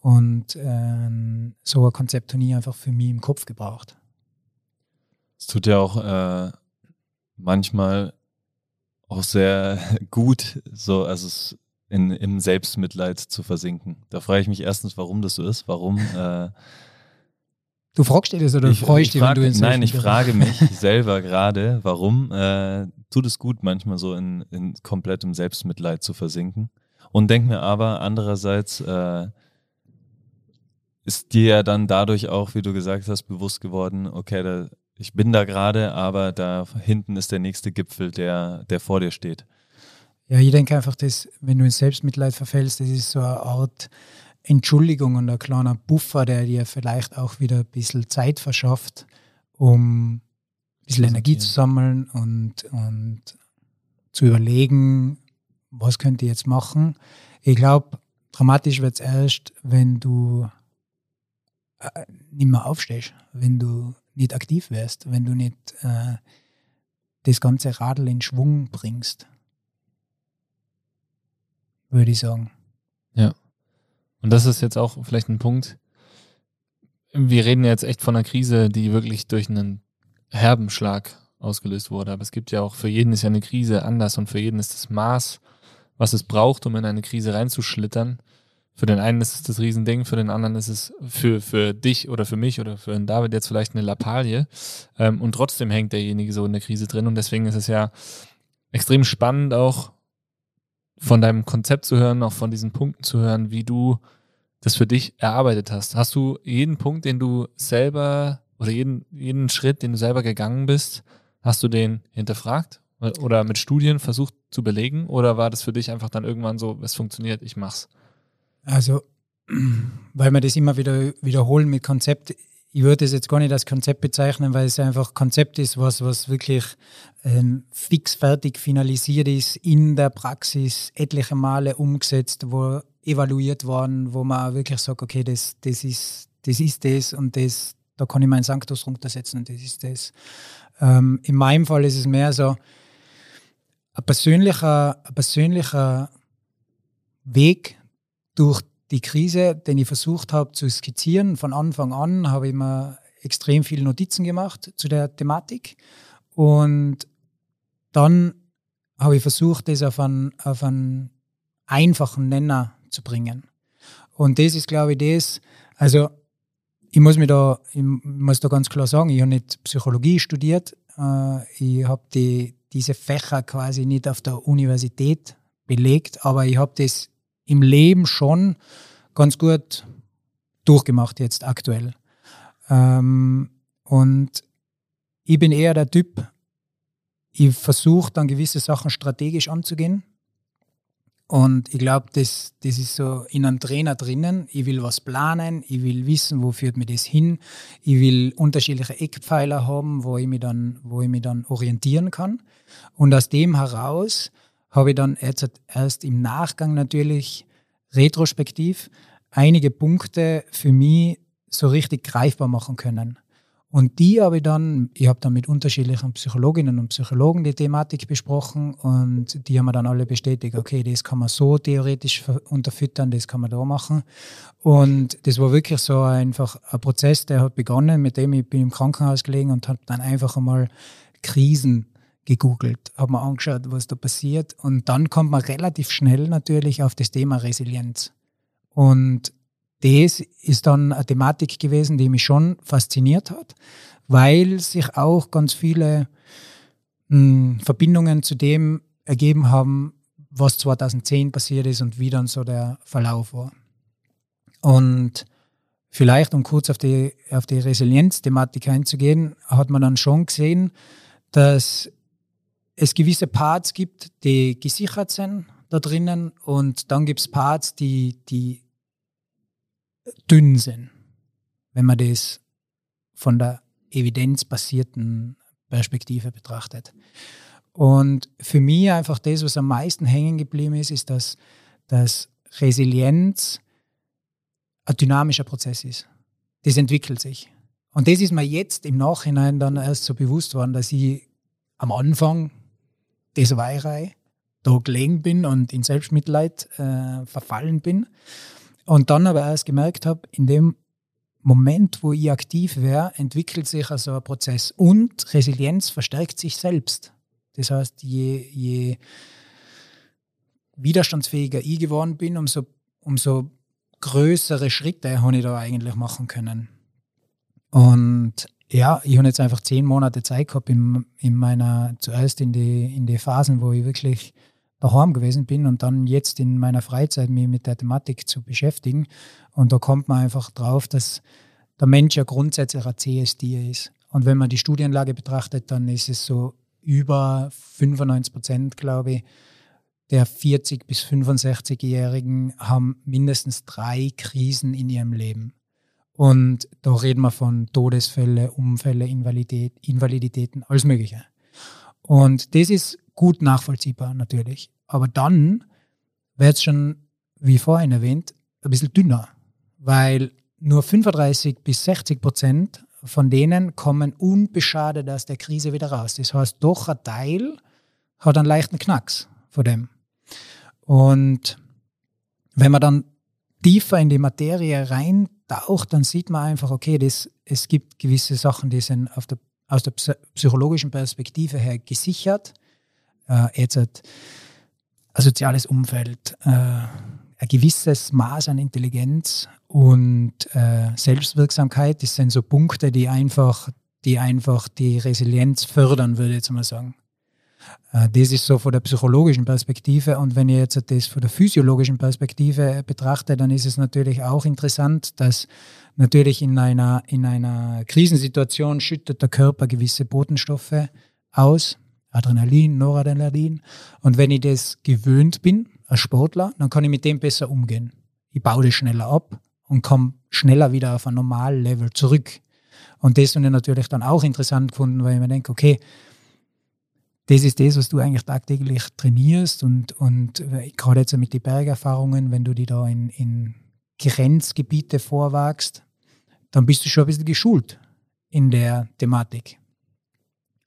Und ähm, so ein Konzept ich einfach für mich im Kopf gebraucht. Es tut ja auch äh, manchmal auch sehr [laughs] gut, so, also in, im Selbstmitleid zu versinken. Da frage ich mich erstens, warum das so ist, warum [laughs] äh, Du fragst dir das oder ich, freust dich, wenn du ins Nein, ich frage mich [laughs] selber gerade, warum äh, tut es gut, manchmal so in, in komplettem Selbstmitleid zu versinken. Und denke mir aber andererseits, äh, ist dir ja dann dadurch auch, wie du gesagt hast, bewusst geworden, okay, da, ich bin da gerade, aber da hinten ist der nächste Gipfel, der, der vor dir steht. Ja, ich denke einfach, dass, wenn du in Selbstmitleid verfällst, das ist so eine Art Entschuldigung und ein kleiner Buffer, der dir vielleicht auch wieder ein bisschen Zeit verschafft, um ein bisschen Energie zu sammeln und, und zu überlegen, was könnt ihr jetzt machen. Ich glaube, dramatisch wird es erst, wenn du äh, nicht mehr aufstehst, wenn du nicht aktiv wirst, wenn du nicht äh, das ganze Radl in Schwung bringst, würde ich sagen. Ja. Und das ist jetzt auch vielleicht ein Punkt. Wir reden jetzt echt von einer Krise, die wirklich durch einen herben Schlag ausgelöst wurde. Aber es gibt ja auch, für jeden ist ja eine Krise anders und für jeden ist das Maß, was es braucht, um in eine Krise reinzuschlittern. Für den einen ist es das Riesending, für den anderen ist es für, für dich oder für mich oder für einen David jetzt vielleicht eine Lappalie. Ähm, und trotzdem hängt derjenige so in der Krise drin. Und deswegen ist es ja extrem spannend auch von deinem Konzept zu hören, auch von diesen Punkten zu hören, wie du das für dich erarbeitet hast. Hast du jeden Punkt, den du selber oder jeden, jeden Schritt, den du selber gegangen bist, hast du den hinterfragt oder mit Studien versucht zu belegen? Oder war das für dich einfach dann irgendwann so, es funktioniert, ich mach's? Also, weil wir das immer wieder wiederholen mit Konzept, ich würde es jetzt gar nicht als Konzept bezeichnen, weil es einfach Konzept ist, was, was wirklich ähm, fix fertig finalisiert ist, in der Praxis etliche Male umgesetzt, wo evaluiert worden, wo man wirklich sagt, okay, das, das, ist, das ist das und das, da kann ich meinen Sanctus runtersetzen und das ist das. Ähm, in meinem Fall ist es mehr so ein persönlicher, ein persönlicher Weg durch die Krise, den ich versucht habe zu skizzieren. Von Anfang an habe ich mir extrem viele Notizen gemacht zu der Thematik. Und dann habe ich versucht, das auf einen, auf einen einfachen Nenner zu bringen. Und das ist, glaube ich, das, also ich muss mir da, ich muss da ganz klar sagen, ich habe nicht Psychologie studiert, äh, ich habe die, diese Fächer quasi nicht auf der Universität belegt, aber ich habe das im Leben schon ganz gut durchgemacht jetzt aktuell. Ähm, und ich bin eher der Typ, ich versuche dann gewisse Sachen strategisch anzugehen. Und ich glaube, das, das ist so in einem Trainer drinnen. Ich will was planen, ich will wissen, wo führt mir das hin. Ich will unterschiedliche Eckpfeiler haben, wo ich mich dann, wo ich mich dann orientieren kann. Und aus dem heraus habe ich dann jetzt erst im Nachgang natürlich retrospektiv einige Punkte für mich so richtig greifbar machen können. Und die habe ich dann, ich habe dann mit unterschiedlichen Psychologinnen und Psychologen die Thematik besprochen und die haben mir dann alle bestätigt, okay, das kann man so theoretisch unterfüttern, das kann man da machen. Und das war wirklich so einfach ein Prozess, der hat begonnen, mit dem ich bin im Krankenhaus gelegen und habe dann einfach einmal Krisen gegoogelt, habe mir angeschaut, was da passiert und dann kommt man relativ schnell natürlich auf das Thema Resilienz. Und das ist dann eine Thematik gewesen, die mich schon fasziniert hat, weil sich auch ganz viele mh, hm, Verbindungen zu dem ergeben haben, was 2010 passiert ist und wie dann so der Verlauf war. Und vielleicht, um kurz auf die, auf die Resilienz-Thematik einzugehen, hat man dann schon gesehen, dass es gewisse Parts gibt, die gesichert sind da drinnen und dann gibt es Parts, die, die dünn sind, wenn man das von der evidenzbasierten Perspektive betrachtet. Und für mich einfach das, was am meisten hängen geblieben ist, ist, dass, dass Resilienz ein dynamischer Prozess ist. Das entwickelt sich. Und das ist mir jetzt im Nachhinein dann erst so bewusst worden, dass ich am Anfang das Weihreihe da gelegen bin und in Selbstmitleid äh, verfallen bin. Und dann aber erst gemerkt habe, in dem Moment, wo ich aktiv wäre, entwickelt sich also ein Prozess und Resilienz verstärkt sich selbst. Das heißt, je, je widerstandsfähiger ich geworden bin, umso, umso größere Schritte habe ich da eigentlich machen können. Und ja, ich habe jetzt einfach zehn Monate Zeit gehabt in, in meiner, zuerst in die, in die Phasen, wo ich wirklich daheim gewesen bin und dann jetzt in meiner Freizeit mich mit der Thematik zu beschäftigen. Und da kommt man einfach drauf, dass der Mensch ja grundsätzlich ein zähes ist. Und wenn man die Studienlage betrachtet, dann ist es so über 95 Prozent, glaube ich, der 40- bis 65-Jährigen haben mindestens drei Krisen in ihrem Leben. Und da reden wir von Todesfälle, Unfälle, Invalidität, Invaliditäten, alles Mögliche. Und das ist gut nachvollziehbar natürlich. Aber dann wird es schon, wie vorhin erwähnt, ein bisschen dünner, weil nur 35 bis 60 Prozent von denen kommen unbeschadet aus der Krise wieder raus. Das heißt, doch ein Teil hat einen leichten Knacks vor dem. Und wenn man dann tiefer in die Materie rein taucht, dann sieht man einfach, okay, das, es gibt gewisse Sachen, die sind der, aus der psychologischen Perspektive her gesichert. Äh, jetzt hat ein soziales Umfeld, äh, ein gewisses Maß an Intelligenz und äh, Selbstwirksamkeit, das sind so Punkte, die einfach, die einfach die Resilienz fördern, würde ich jetzt mal sagen. Äh, das ist so von der psychologischen Perspektive. Und wenn ich jetzt das von der physiologischen Perspektive betrachte, dann ist es natürlich auch interessant, dass natürlich in einer, in einer Krisensituation schüttet der Körper gewisse Botenstoffe aus, Adrenalin, Noradrenalin. Und wenn ich das gewöhnt bin, als Sportler, dann kann ich mit dem besser umgehen. Ich baue das schneller ab und komme schneller wieder auf ein Normallevel zurück. Und das habe ich natürlich dann auch interessant gefunden, weil ich mir denke, okay, das ist das, was du eigentlich tagtäglich trainierst und, und gerade jetzt mit den Bergerfahrungen, wenn du die da in, in Grenzgebiete vorwagst, dann bist du schon ein bisschen geschult in der Thematik.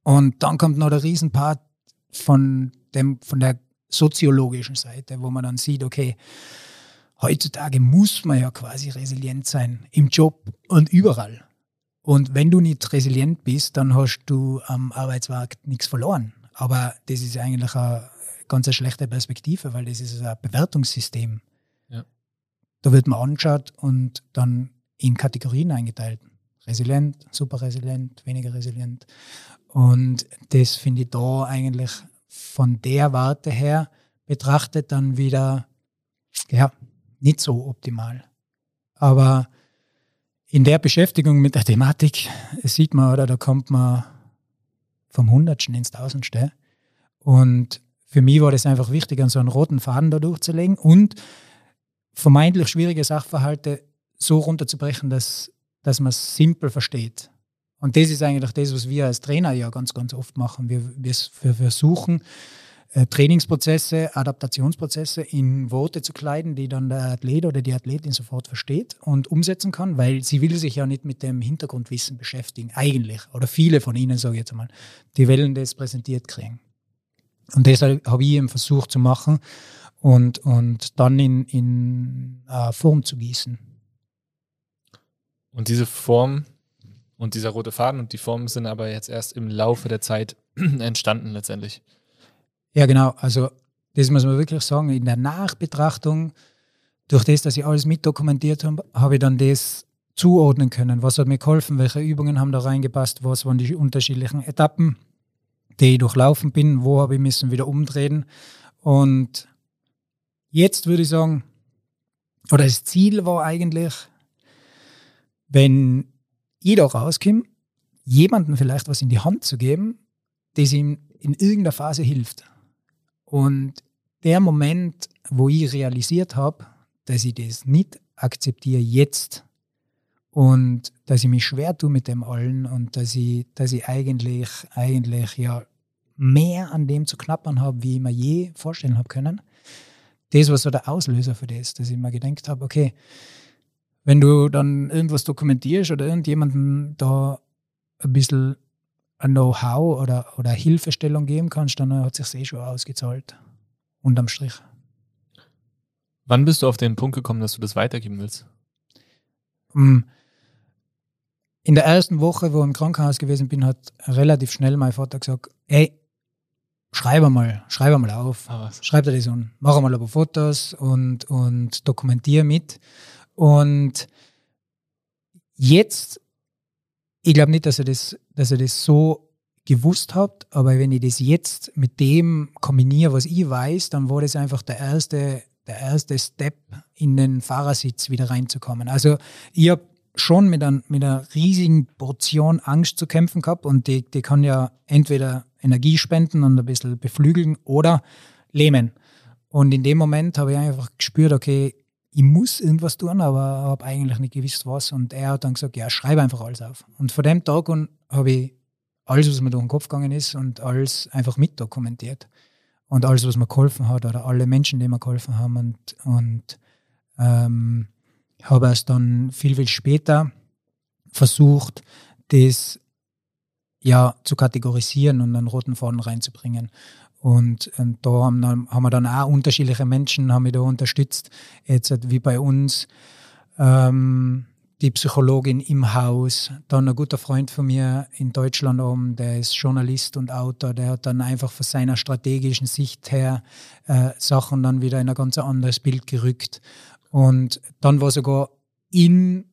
Und dann kommt noch der Riesenpart von, dem, von der soziologischen Seite, wo man dann sieht, okay, heutzutage muss man ja quasi resilient sein im Job und überall. Und wenn du nicht resilient bist, dann hast du am Arbeitsmarkt nichts verloren. Aber das ist eigentlich eine ganz eine schlechte Perspektive, weil das ist ein Bewertungssystem. Ja. Da wird man angeschaut und dann in Kategorien eingeteilt. Resilient, super resilient, weniger resilient. Und das finde ich da eigentlich von der Warte her betrachtet dann wieder ja, nicht so optimal. Aber in der Beschäftigung mit der Thematik sieht man, oder da kommt man vom Hundertsten ins Tausendste. Und für mich war das einfach wichtig, an so einen roten Faden da durchzulegen und vermeintlich schwierige Sachverhalte so runterzubrechen, dass, dass man es simpel versteht. Und das ist eigentlich das, was wir als Trainer ja ganz, ganz oft machen. Wir, wir, wir versuchen, äh, Trainingsprozesse, Adaptationsprozesse in Worte zu kleiden, die dann der Athlet oder die Athletin sofort versteht und umsetzen kann, weil sie will sich ja nicht mit dem Hintergrundwissen beschäftigen, eigentlich. Oder viele von ihnen, sage ich jetzt mal, die wollen das präsentiert kriegen. Und das habe ich eben versucht zu machen und, und dann in, in uh, Form zu gießen. Und diese Form und dieser rote Faden und die Form sind aber jetzt erst im Laufe der Zeit [clears throat] entstanden letztendlich. Ja, genau. Also das muss man wirklich sagen. In der Nachbetrachtung, durch das, dass ich alles mitdokumentiert habe, habe ich dann das zuordnen können. Was hat mir geholfen? Welche Übungen haben da reingepasst? Was waren die unterschiedlichen Etappen, die ich durchlaufen bin? Wo habe ich müssen wieder umdrehen? Und jetzt würde ich sagen, oder das Ziel war eigentlich, wenn ich da rauskomme, jemandem vielleicht was in die Hand zu geben, das ihm in irgendeiner Phase hilft. Und der Moment, wo ich realisiert habe, dass ich das nicht akzeptiere jetzt und dass ich mich schwer tue mit dem allen und dass ich, dass ich eigentlich, eigentlich ja mehr an dem zu knappern habe, wie ich mir je vorstellen habe können. Das war so der Auslöser für das, dass ich mir gedacht habe, okay, wenn du dann irgendwas dokumentierst oder irgendjemanden da ein bisschen ein Know-how oder, oder Hilfestellung geben kannst, dann hat sich eh schon ausgezahlt. Unterm Strich. Wann bist du auf den Punkt gekommen, dass du das weitergeben willst? Mm. In der ersten Woche, wo ich im Krankenhaus gewesen bin, hat relativ schnell mein Vater gesagt, ey, schreib mal, schreib mal auf. Ah, schreib dir das an. Mach mal ein paar Fotos und, und dokumentiere mit. Und jetzt ich glaube nicht, dass ihr das, dass ihr das so gewusst habt, aber wenn ich das jetzt mit dem kombiniere, was ich weiß, dann war das einfach der erste, der erste Step in den Fahrersitz wieder reinzukommen. Also ich habe schon mit, ein, mit einer riesigen Portion Angst zu kämpfen gehabt und die, die kann ja entweder Energie spenden und ein bisschen beflügeln oder lähmen. Und in dem Moment habe ich einfach gespürt, okay, ich muss irgendwas tun, aber habe eigentlich nicht gewusst, was. Und er hat dann gesagt, ja, schreibe einfach alles auf. Und von dem Tag an habe ich alles, was mir durch den Kopf gegangen ist und alles einfach mitdokumentiert. Und alles, was mir geholfen hat oder alle Menschen, die mir geholfen haben. Und, und ähm, habe erst dann viel, viel später versucht, das ja zu kategorisieren und einen roten Faden reinzubringen. Und, und da haben, haben wir dann auch unterschiedliche Menschen haben mich da unterstützt. Jetzt wie bei uns ähm, die Psychologin im Haus, dann ein guter Freund von mir in Deutschland oben, der ist Journalist und Autor, der hat dann einfach von seiner strategischen Sicht her äh, Sachen dann wieder in ein ganz anderes Bild gerückt. Und dann war sogar in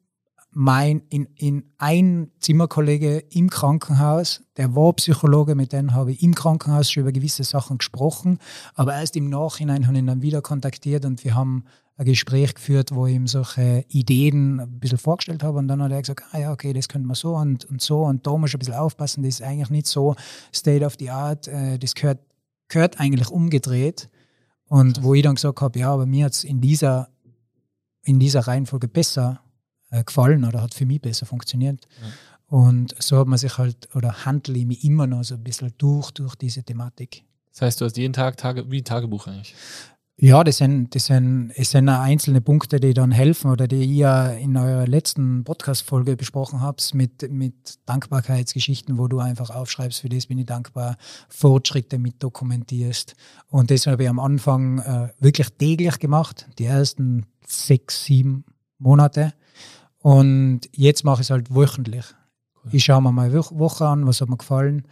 mein, in, in ein Zimmerkollege im Krankenhaus, der war Psychologe, mit dem habe ich im Krankenhaus schon über gewisse Sachen gesprochen, aber erst im Nachhinein habe ich ihn dann wieder kontaktiert und wir haben ein Gespräch geführt, wo ich ihm solche Ideen ein bisschen vorgestellt habe und dann hat er gesagt, ah ja, okay, das könnte man so und, und so und da muss ich ein bisschen aufpassen, das ist eigentlich nicht so State of the Art, äh, das gehört, gehört eigentlich umgedreht und wo ich dann gesagt habe, ja, aber mir hat es in dieser, in dieser Reihenfolge besser äh, gefallen oder hat für mich besser funktioniert. Ja. Und so hat man sich halt, oder handle ich mich immer noch so ein bisschen durch, durch diese Thematik. Das heißt, du hast jeden Tag Tage, wie Tagebuch eigentlich? Ja, das sind, das sind, es sind einzelne Punkte, die dann helfen oder die ihr in eurer letzten Podcast-Folge besprochen habt mit, mit Dankbarkeitsgeschichten, wo du einfach aufschreibst, für das bin ich dankbar, Fortschritte mit dokumentierst. Und das habe ich am Anfang äh, wirklich täglich gemacht, die ersten sechs, sieben Monate. Und jetzt mache ich es halt wöchentlich. Cool. Ich schaue mir mal Woche an, was hat mir gefallen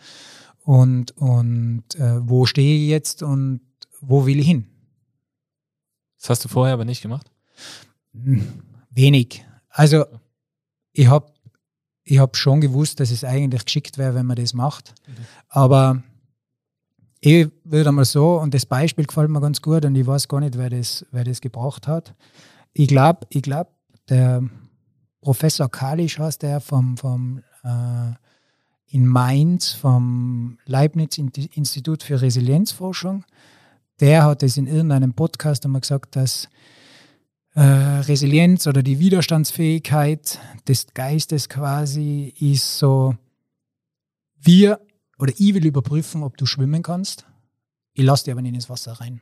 und, und äh, wo stehe ich jetzt und wo will ich hin. Das hast du vorher aber nicht gemacht? Hm, wenig. Also ich habe ich hab schon gewusst, dass es eigentlich geschickt wäre, wenn man das macht. Mhm. Aber ich würde mal so, und das Beispiel gefällt mir ganz gut und ich weiß gar nicht, wer das, wer das gebracht hat. Ich glaube, ich glaub, der Professor Kalisch heißt der vom, vom äh, in Mainz vom Leibniz-Institut für Resilienzforschung. Der hat es in irgendeinem Podcast einmal gesagt, dass äh, Resilienz oder die Widerstandsfähigkeit des Geistes quasi ist so, wir oder ich will überprüfen, ob du schwimmen kannst. Ich lasse dich aber nicht ins Wasser rein.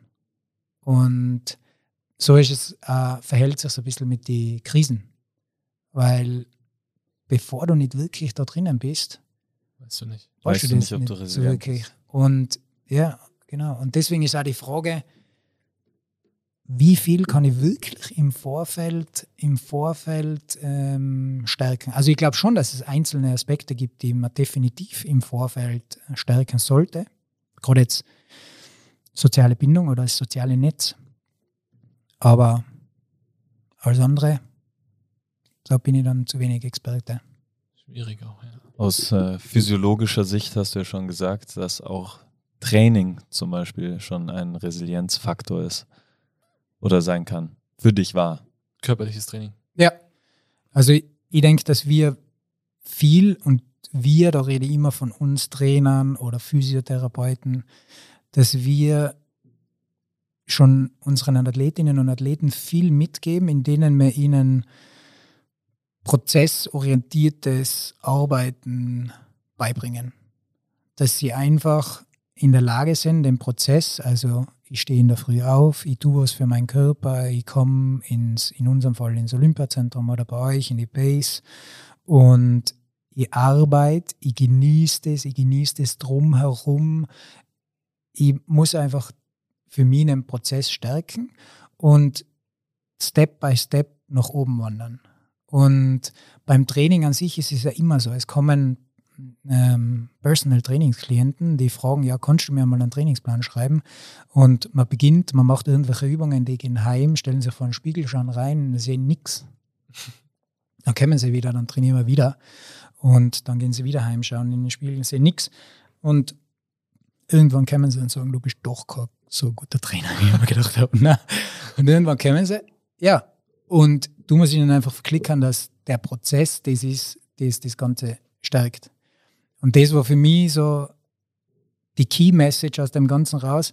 Und so ist es, äh, verhält sich so ein bisschen mit den Krisen. Weil bevor du nicht wirklich da drinnen bist, weißt du nicht, weißt, weißt du, nicht, ob du resilient so wirklich. Und ja, genau. Und deswegen ist auch die Frage, wie viel kann ich wirklich im Vorfeld, im Vorfeld ähm, stärken? Also ich glaube schon, dass es einzelne Aspekte gibt, die man definitiv im Vorfeld stärken sollte. Gerade jetzt soziale Bindung oder das soziale Netz. Aber alles andere da bin ich dann zu wenig Experte. Schwierig auch, ja. Aus äh, physiologischer Sicht hast du ja schon gesagt, dass auch Training zum Beispiel schon ein Resilienzfaktor ist oder sein kann. Für dich war. Körperliches Training. Ja. Also ich, ich denke, dass wir viel und wir, da rede ich immer von uns Trainern oder Physiotherapeuten, dass wir schon unseren Athletinnen und Athleten viel mitgeben, in denen wir ihnen prozessorientiertes Arbeiten beibringen. Dass sie einfach in der Lage sind, den Prozess, also ich stehe in der Früh auf, ich tue was für meinen Körper, ich komme ins, in unserem Fall ins Olympiazentrum oder bei euch in die Base und ich arbeite, ich genieße das, ich genieße das drumherum. Ich muss einfach für mich einen Prozess stärken und Step by Step nach oben wandern. Und beim Training an sich ist es ja immer so. Es kommen ähm, Personal Trainingsklienten, die fragen, ja, kannst du mir mal einen Trainingsplan schreiben? Und man beginnt, man macht irgendwelche Übungen, die gehen heim, stellen sich vor den Spiegel, schauen rein, sehen nichts. Dann kommen sie wieder, dann trainieren wir wieder. Und dann gehen sie wieder heim, schauen in den Spiegel, sehen nichts. Und irgendwann kommen sie und sagen, du bist doch kein so guter Trainer, [laughs] wie ich mir gedacht habe. Und irgendwann kommen sie, ja, und du musst ihnen einfach verklickern, dass der Prozess das ist, das das Ganze stärkt. Und das war für mich so die Key Message aus dem Ganzen raus.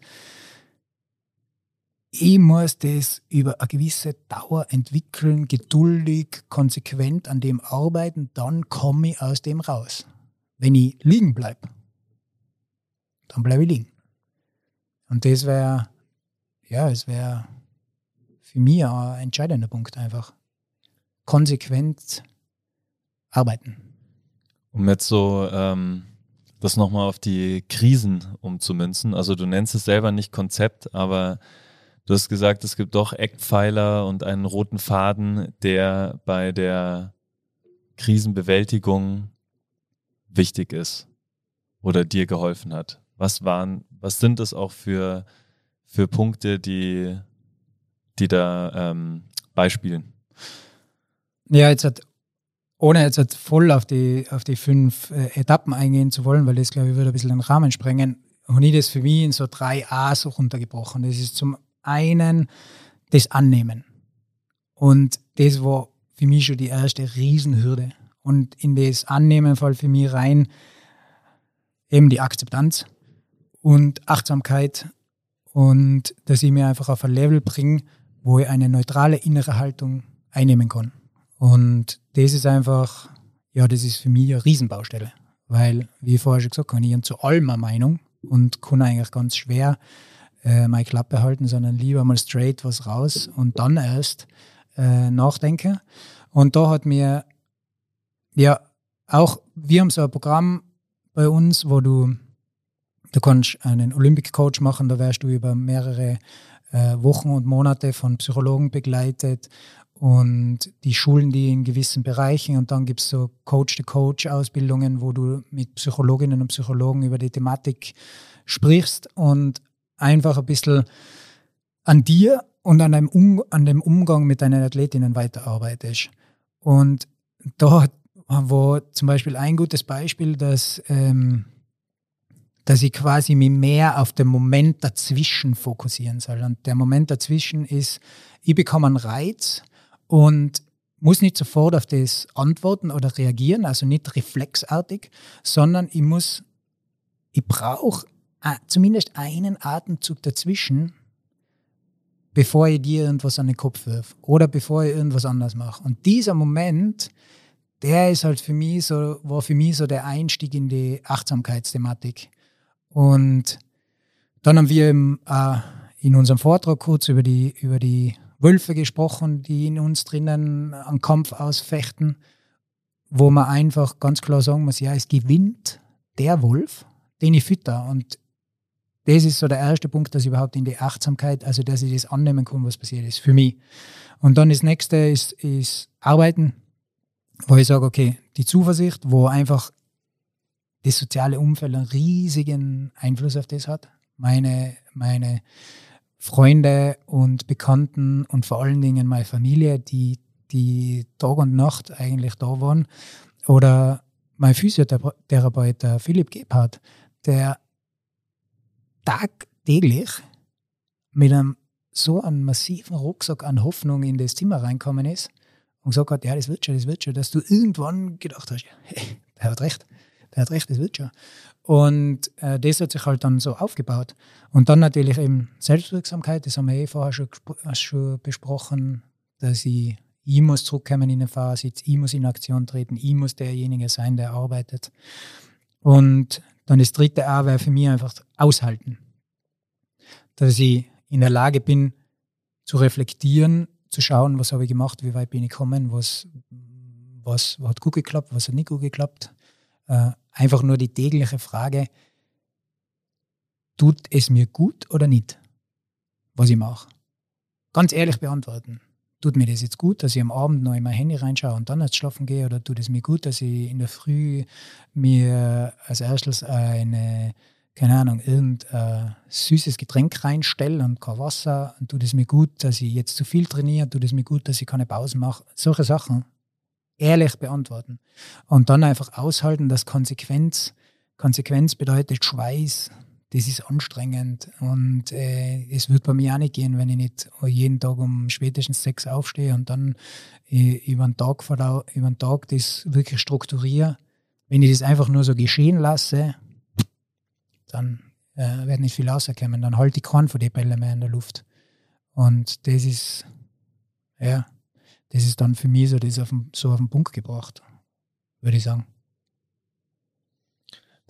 Ich muss das über eine gewisse Dauer entwickeln, geduldig, konsequent an dem arbeiten, dann komme ich aus dem raus. Wenn ich liegen bleibe, dann bleibe ich liegen. Und das wäre, ja, es wäre für mich ein entscheidender Punkt einfach. Konsequent arbeiten. Um jetzt so ähm, das nochmal auf die Krisen umzumünzen. Also du nennst es selber nicht Konzept, aber du hast gesagt, es gibt doch Eckpfeiler und einen roten Faden, der bei der Krisenbewältigung wichtig ist oder dir geholfen hat. Was waren, was sind das auch für, für Punkte, die die da ähm, beispielen? Ja, jetzt hat ohne jetzt halt voll auf die, auf die fünf äh, Etappen eingehen zu wollen, weil das, glaube ich, würde ein bisschen den Rahmen sprengen, habe ich das für mich in so drei A so runtergebrochen. Das ist zum einen das Annehmen. Und das war für mich schon die erste Riesenhürde. Und in das Annehmen fällt für mich rein eben die Akzeptanz und Achtsamkeit und dass ich mir einfach auf ein Level bringe, wo ich eine neutrale innere Haltung einnehmen kann. Und das ist einfach, ja, das ist für mich eine Riesenbaustelle. Weil, wie ich vorher schon gesagt habe, ich habe zu allem eine Meinung und kann eigentlich ganz schwer äh, meine Klappe halten, sondern lieber mal straight was raus und dann erst äh, nachdenken. Und da hat mir, ja, auch, wir haben so ein Programm bei uns, wo du, du kannst einen Olympic Coach machen, da wärst du über mehrere äh, Wochen und Monate von Psychologen begleitet und die schulen die in gewissen Bereichen und dann gibt es so Coach-to-Coach-Ausbildungen, wo du mit Psychologinnen und Psychologen über die Thematik sprichst und einfach ein bisschen an dir und an, um an dem Umgang mit deinen Athletinnen weiterarbeitest. Und da war zum Beispiel ein gutes Beispiel, dass, ähm, dass ich quasi mich mehr auf den Moment dazwischen fokussieren soll. Und der Moment dazwischen ist, ich bekomme einen Reiz und muss nicht sofort auf das antworten oder reagieren, also nicht reflexartig, sondern ich muss, ich brauche äh, zumindest einen Atemzug dazwischen, bevor ich dir irgendwas an den Kopf wirf oder bevor ich irgendwas anders mache. Und dieser Moment, der ist halt für mich so, war für mich so der Einstieg in die Achtsamkeitsthematik. Und dann haben wir im, äh, in unserem Vortrag kurz über die, über die Wölfe gesprochen, die in uns drinnen einen Kampf ausfechten, wo man einfach ganz klar sagen muss, ja, es gewinnt der Wolf, den ich fütter. Und das ist so der erste Punkt, dass ich überhaupt in die Achtsamkeit, also dass ich das annehmen kann, was passiert ist, für mich. Und dann das nächste ist, ist Arbeiten, wo ich sage, okay, die Zuversicht, wo einfach das soziale Umfeld einen riesigen Einfluss auf das hat. Meine, meine Freunde und Bekannten und vor allen Dingen meine Familie, die, die Tag und Nacht eigentlich da waren. Oder mein Physiotherapeut, Philipp Gebhardt, der tagtäglich mit einem so einem massiven Rucksack an Hoffnung in das Zimmer reinkommen ist und gesagt hat, ja, das wird schon, das wird schon, dass du irgendwann gedacht hast, hey, der hat recht, der hat recht, das wird schon. Und äh, das hat sich halt dann so aufgebaut. Und dann natürlich eben Selbstwirksamkeit, das haben wir eh vorher schon, äh, schon besprochen, dass ich, ich muss zurückkommen in eine Phase, ich muss in Aktion treten, ich muss derjenige sein, der arbeitet. Und dann das dritte A wäre für mich einfach aushalten. Dass ich in der Lage bin, zu reflektieren, zu schauen, was habe ich gemacht, wie weit bin ich gekommen, was, was, was hat gut geklappt, was hat nicht gut geklappt. Äh, einfach nur die tägliche Frage, tut es mir gut oder nicht, was ich mache? Ganz ehrlich beantworten. Tut mir das jetzt gut, dass ich am Abend noch in mein Handy reinschaue und dann erst schlafen gehe? Oder tut es mir gut, dass ich in der Früh mir als erstes eine, keine Ahnung, irgendein süßes Getränk reinstelle und kein Wasser? Und tut es mir gut, dass ich jetzt zu viel trainiere? Tut es mir gut, dass ich keine Pause mache? Solche Sachen ehrlich beantworten. Und dann einfach aushalten, dass Konsequenz, Konsequenz bedeutet Schweiß, das ist anstrengend. Und äh, es wird bei mir auch nicht gehen, wenn ich nicht jeden Tag um spätestens sechs aufstehe und dann äh, über, den Tag über den Tag das wirklich strukturiere. Wenn ich das einfach nur so geschehen lasse, dann äh, wird nicht viel rauskommen. Dann halte ich keinen von den Bällen mehr in der Luft. Und das ist, ja, das ist dann für mich so, das auf den, so auf den Punkt gebracht, würde ich sagen.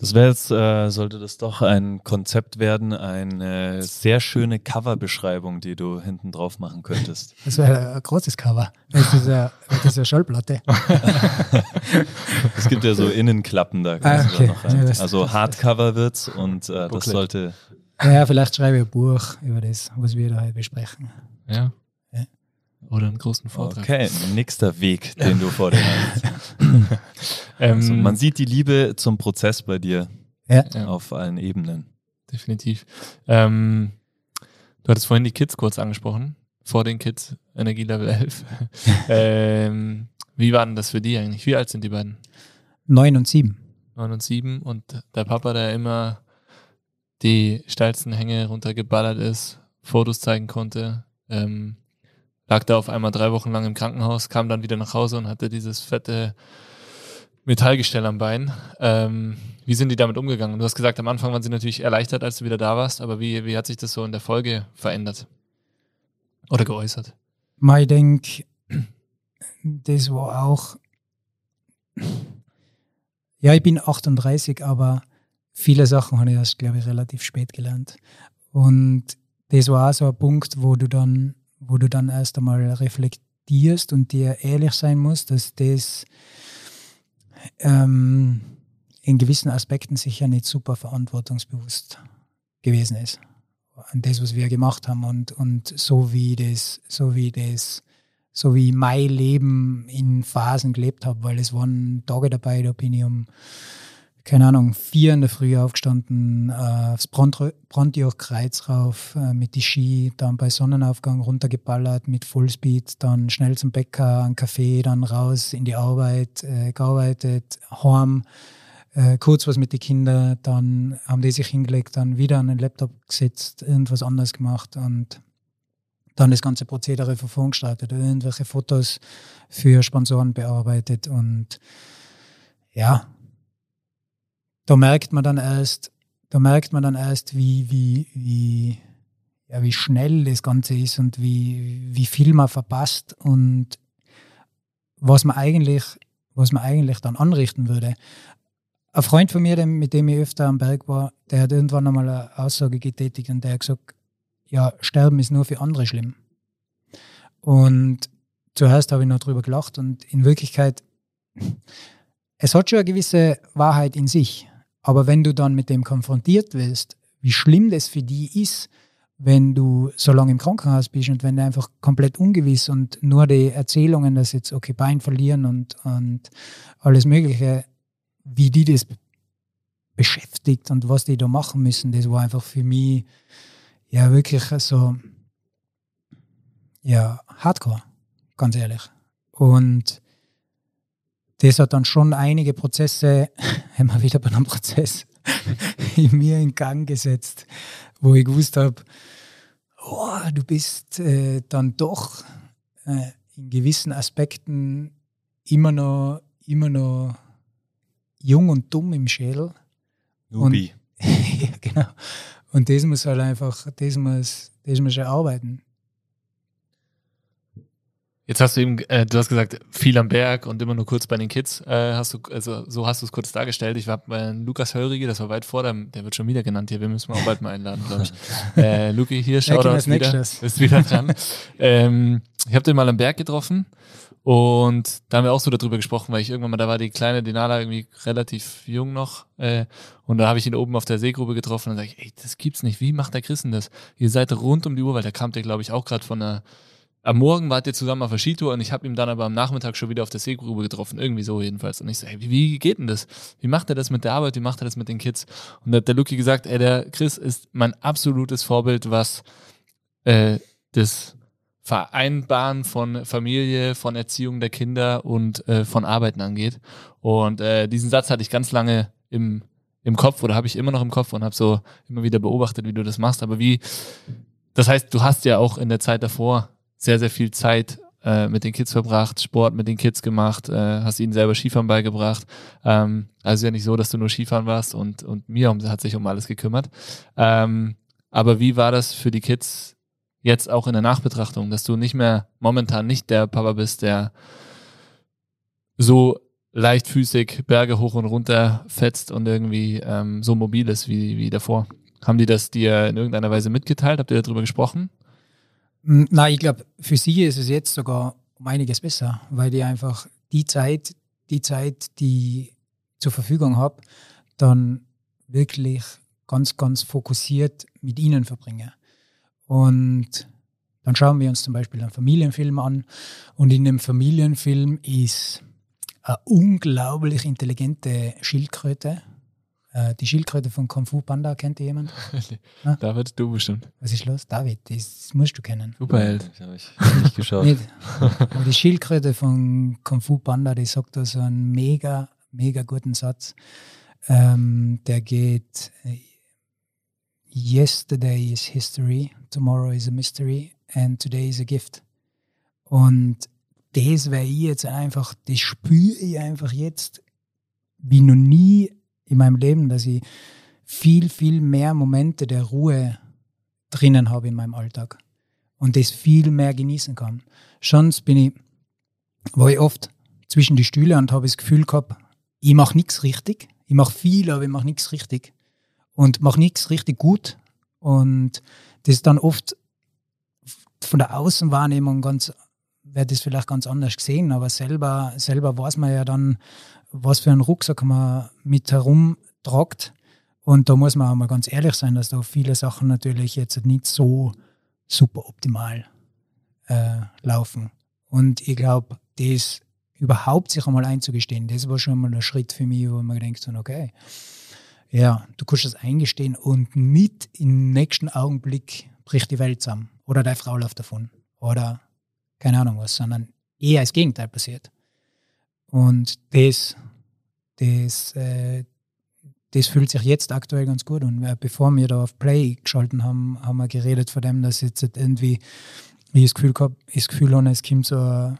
Das wäre jetzt, äh, sollte das doch ein Konzept werden, eine sehr schöne Coverbeschreibung, die du hinten drauf machen könntest. [laughs] Das wäre ein großes Cover. Das ist eine, das ist Schallplatte. [laughs] es gibt ja so Innenklappen da. Ah, okay. da noch rein. Ja, also Hardcover wird's und äh, das sollte. Ja, vielleicht schreibe ich ein Buch über das, was wir da besprechen. Ja. Oder einen großen Vortrag. Okay, nächster Weg, den du vor dir hast. [laughs] ähm, also man sieht die Liebe zum Prozess bei dir ja. auf allen Ebenen. Definitiv. Ähm, du hattest vorhin die Kids kurz angesprochen. Vor den Kids, Energielevel 11. [laughs] ähm, Wie war denn das für die eigentlich? Wie alt sind die beiden? Neun und sieben. Neun und sieben und der Papa, der immer die steilsten Hänge runtergeballert ist, Fotos zeigen konnte, ähm, lag da auf einmal drei Wochen lang im Krankenhaus, kam dann wieder nach Hause und hatte dieses fette Metallgestell am Bein. Ähm, wie sind die damit umgegangen? Du hast gesagt, am Anfang waren sie natürlich erleichtert, als du wieder da warst, aber wie, wie hat sich das so in der Folge verändert oder geäußert? Ich denke, das war auch. Ja, ich bin 38, aber viele Sachen habe ich erst, glaube ich, relativ spät gelernt. Und das war auch so ein Punkt, wo du dann, wo du dann erst einmal reflektierst und dir ehrlich sein musst, dass das ähm, in gewissen Aspekten sicher nicht super verantwortungsbewusst gewesen ist. An das, was wir gemacht haben und, und so wie das, so wie das, so wie mein Leben in Phasen gelebt habe, weil es waren Tage dabei, da bin ich um keine Ahnung, vier in der Früh aufgestanden, äh, aufs Brontioch-Kreuz rauf, äh, mit die Ski, dann bei Sonnenaufgang runtergeballert mit Fullspeed, dann schnell zum Bäcker, einen Kaffee, dann raus in die Arbeit, äh, gearbeitet, heim, äh, kurz was mit den Kindern, dann haben die sich hingelegt, dann wieder an den Laptop gesetzt, irgendwas anderes gemacht und dann das ganze Prozedere von vorn gestartet, irgendwelche Fotos für Sponsoren bearbeitet und ja, da merkt man dann erst, da merkt man dann erst, wie, wie, wie, ja, wie schnell das Ganze ist und wie, wie viel man verpasst und was man eigentlich, was man eigentlich dann anrichten würde. Ein Freund von mir, mit dem ich öfter am Berg war, der hat irgendwann einmal eine Aussage getätigt und der hat gesagt, ja, Sterben ist nur für andere schlimm. Und zuerst habe ich noch drüber gelacht und in Wirklichkeit, [laughs] es hat schon eine gewisse Wahrheit in sich. Aber wenn du dann mit dem konfrontiert wirst, wie schlimm das für die ist, wenn du so lange im Krankenhaus bist und wenn du einfach komplett ungewiss und nur die Erzählungen, dass jetzt okay Bein verlieren und, und alles Mögliche, wie die das beschäftigt und was die da machen müssen, das war einfach für mich ja wirklich so ja Hardcore, ganz ehrlich. Und das hat dann schon einige Prozesse, [laughs] immer wieder bei einem Prozess, [laughs] in mir in Gang gesetzt, wo ich gewusst habe, oh, du bist äh, dann doch äh, in gewissen Aspekten immer noch, immer noch jung und dumm im Schädel. Nubi. [laughs] ja, genau. Und das muss halt einfach, das muss, das muss erarbeiten. Jetzt hast du eben, äh, du hast gesagt, viel am Berg und immer nur kurz bei den Kids. Äh, hast du, also so hast du es kurz dargestellt. Ich war bei Lukas Heurige, das war weit vor, dem, der wird schon wieder genannt hier. Wir müssen auch bald mal einladen, glaube ich. [laughs] äh, Luki hier, schau da wieder, ist wieder dran. ähm, ich habe den mal am Berg getroffen und da haben wir auch so darüber gesprochen, weil ich irgendwann mal, da war die kleine Denala irgendwie relativ jung noch äh, und da habe ich ihn oben auf der Seegrube getroffen und sage ich, ey, das gibt's nicht. Wie macht der Christen das? Ihr seid rund um die Uhr, weil da kam der, glaube ich, auch gerade von einer am Morgen wart ihr zusammen auf der Skitour und ich habe ihn dann aber am Nachmittag schon wieder auf der Seegrube getroffen. Irgendwie so jedenfalls. Und ich so, hey, wie, wie geht denn das? Wie macht er das mit der Arbeit? Wie macht er das mit den Kids? Und da hat der Lucky gesagt, ey, der Chris ist mein absolutes Vorbild, was äh, das Vereinbaren von Familie, von Erziehung der Kinder und äh, von Arbeiten angeht. Und äh, diesen Satz hatte ich ganz lange im, im Kopf oder habe ich immer noch im Kopf und habe so immer wieder beobachtet, wie du das machst. Aber wie, das heißt, du hast ja auch in der Zeit davor sehr, sehr viel Zeit äh, mit den Kids verbracht, Sport mit den Kids gemacht, äh, hast ihnen selber Skifahren beigebracht. Ähm, also ja nicht so, dass du nur Skifahren warst und, und mir hat sich um alles gekümmert. Ähm, aber wie war das für die Kids jetzt auch in der Nachbetrachtung, dass du nicht mehr momentan nicht der Papa bist, der so leichtfüßig Berge hoch und runter fetzt und irgendwie ähm, so mobil ist wie, wie davor? Haben die das dir in irgendeiner Weise mitgeteilt? Habt ihr darüber gesprochen? Nein, ich glaube, für sie ist es jetzt sogar um einiges besser, weil ich einfach die Zeit, die Zeit, die ich zur Verfügung habe, dann wirklich ganz, ganz fokussiert mit ihnen verbringe. Und dann schauen wir uns zum Beispiel einen Familienfilm an und in dem Familienfilm ist eine unglaublich intelligente Schildkröte Äh, die Schildkröte von Kung Fu Panda, kennt ihr jemand? [laughs] David, du bestimmt. Was ist los? David, das musst du kennen. Superheld. Das habe ich nicht geschaut. Nicht. Aber die Schildkröte von Kung Fu Panda, die sagt da so einen mega, mega guten Satz. Ähm, der geht: Yesterday is history, tomorrow is a mystery and today is a gift. Und das wäre ich jetzt einfach, das spüre ich einfach jetzt wie noch nie in meinem Leben, dass ich viel, viel mehr Momente der Ruhe drinnen habe in meinem Alltag und das viel mehr genießen kann. Schon bin ich, war ich oft zwischen die Stühle und habe das Gefühl gehabt, ich mache nichts richtig. Ich mache viel, aber ich mache nichts richtig. Und mache nichts richtig gut. Und das ist dann oft von der Außenwahrnehmung ganz, wird das vielleicht ganz anders gesehen, aber selber, selber weiß man ja dann, was für einen Rucksack man mit herumtragt. Und da muss man auch mal ganz ehrlich sein, dass da viele Sachen natürlich jetzt nicht so super optimal äh, laufen. Und ich glaube, das überhaupt sich einmal einzugestehen, das war schon mal ein Schritt für mich, wo man denkt, okay, ja, du kannst das eingestehen und nicht im nächsten Augenblick bricht die Welt zusammen oder deine Frau läuft davon oder keine Ahnung was, sondern eher das Gegenteil passiert. Und das, das, äh, das fühlt sich jetzt aktuell ganz gut. Und äh, bevor wir da auf Play geschalten haben, haben wir geredet von dem, dass jetzt irgendwie ich das Gefühl habe, das Gefühl habe, es kommt so ein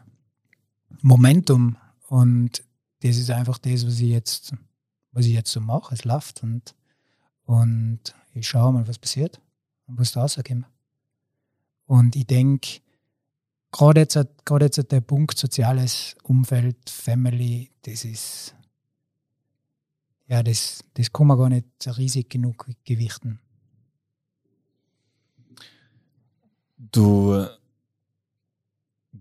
Momentum und das ist einfach das, was ich jetzt, was ich jetzt so mache. Es läuft und, und ich schaue mal, was passiert und was da rauskommt. Und ich denke, gerade jetzt, gerade jetzt der Punkt soziales Umfeld, Family, das ist, ja, das, das kann man gar nicht riesig genug gewichten. Du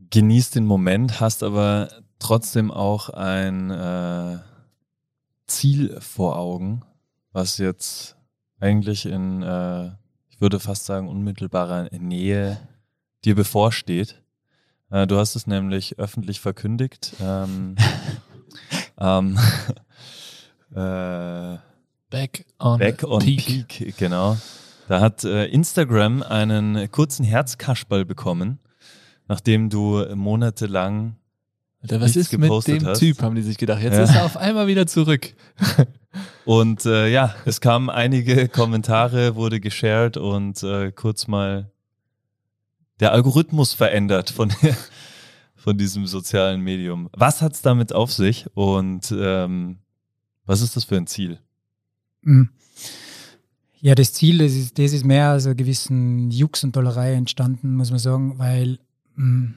genießt den Moment, hast aber trotzdem auch ein äh, Ziel vor Augen, was jetzt eigentlich in, äh, ich würde fast sagen, unmittelbarer Nähe dir bevorsteht. Äh, du hast es nämlich öffentlich verkündigt. Ähm, [laughs] ähm, [laughs] äh, Back on, Back on Peak. Peak. genau. Da hat äh, Instagram einen kurzen Herzkaschball bekommen, nachdem du monatelang Alter, was ist mit dem hast. Typ, haben die sich gedacht. Jetzt Ja. ist er auf einmal wieder zurück. [laughs] Und äh, ja, es kamen einige Kommentare, wurde geshared und äh, kurz mal der Algorithmus verändert von, von diesem sozialen Medium. Was hat es damit auf sich und ähm, was ist das für ein Ziel? Mm. Ja, das Ziel, das ist, das ist mehr als einer gewissen Jux und Tollerei entstanden, muss man sagen, weil mh,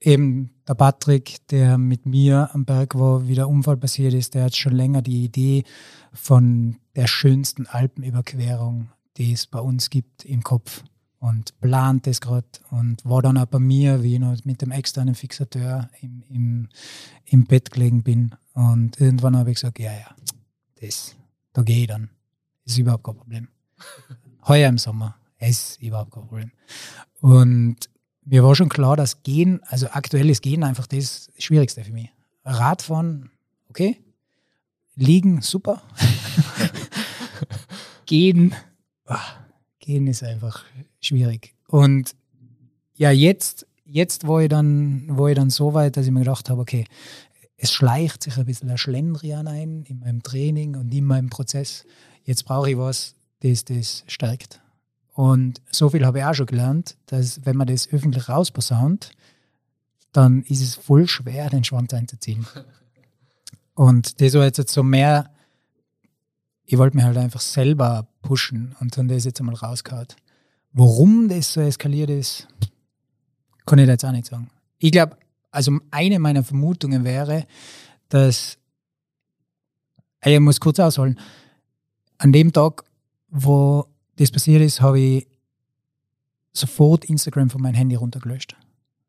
eben der Patrick, der mit mir am Berg war, wie der Unfall passiert ist, der hat schon länger die Idee von der schönsten Alpenüberquerung, die es bei uns gibt, im Kopf und plant das gerade und war dann auch bei mir, wie ich noch mit dem externen Fixateur im, im, im Bett gelegen bin. Und irgendwann habe ich gesagt, ja, ja, das, da gehe ich dann. Ist überhaupt kein Problem. [laughs] Heuer im Sommer ist überhaupt kein Problem. Und mir war schon klar, dass Gehen, also aktuelles Gehen einfach das Schwierigste für mich. Radfahren, okay. Liegen, super. [laughs] [laughs] Gehen, ah, Gehen ist einfach schwierig. Und ja, jetzt, jetzt war ich dann, war ich dann so weit, dass ich mir gedacht habe, okay, es schleicht sich ein bisschen ein Schlendrian ein in meinem Training und in meinem Prozess. Jetzt brauche ich was, das das stärkt. Und so viel habe ich auch schon gelernt, dass wenn man das öffentlich rausposaunt, dann ist es voll schwer, den Schwanz einzuziehen. [laughs] Und das war jetzt so mehr, ich wollte mich halt einfach selber pushen und dann das jetzt einmal rausgehauen. Warum das so eskaliert ist, kann ich da jetzt auch nicht sagen. Ich glaube, also eine meiner Vermutungen wäre, dass, ich muss kurz ausholen, an dem Tag, wo das passiert ist, habe ich sofort Instagram von meinem Handy runtergelöscht.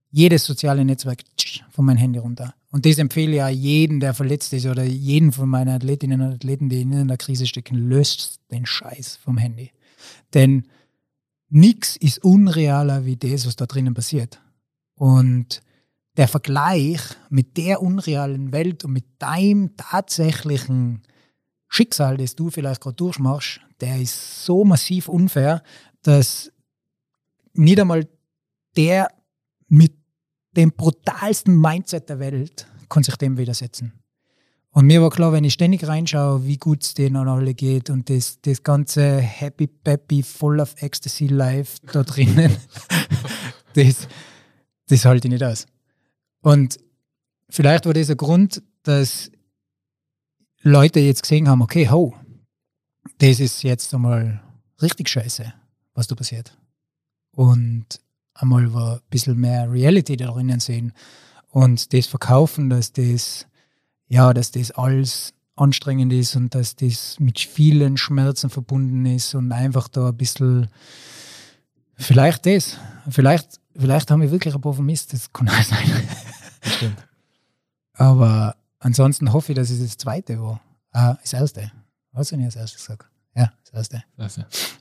Jedes soziale Netzwerk von meinem Handy runter. Und das empfehle ich auch jedem, der verletzt ist oder jeden von meinen Athletinnen und Athleten, die in einer Krise stecken, löscht den Scheiß vom Handy. Denn nichts ist unrealer wie das, was da drinnen passiert. Und der Vergleich mit der unrealen Welt und mit deinem tatsächlichen Schicksal, das du vielleicht gerade durchmachst, der ist so massiv unfair, dass nicht einmal der mit dem brutalsten Mindset der Welt kann sich dem widersetzen. Und mir war klar, wenn ich ständig reinschaue, wie gut es denen alle geht und das, das ganze Happy Peppy, Full of Ecstasy Life da drinnen, [laughs] das, das halte ich nicht aus. Und vielleicht war das ein Grund, dass Leute jetzt gesehen haben, okay, ho, das ist jetzt einmal richtig scheiße, was da passiert. Und einmal war ein bisschen mehr Reality da drinnen sehen und das verkaufen, dass das ja, dass das alles anstrengend ist und dass das mit vielen Schmerzen verbunden ist und einfach da ein bisschen, vielleicht das, vielleicht, vielleicht haben wir wirklich ein paar vermisst, das kann auch sein. Stimmt. Aber ansonsten hoffe ich, dass es das zweite war. Ah, das erste. Was habe ich als erstes gesagt? Ja, das erste. Das erste.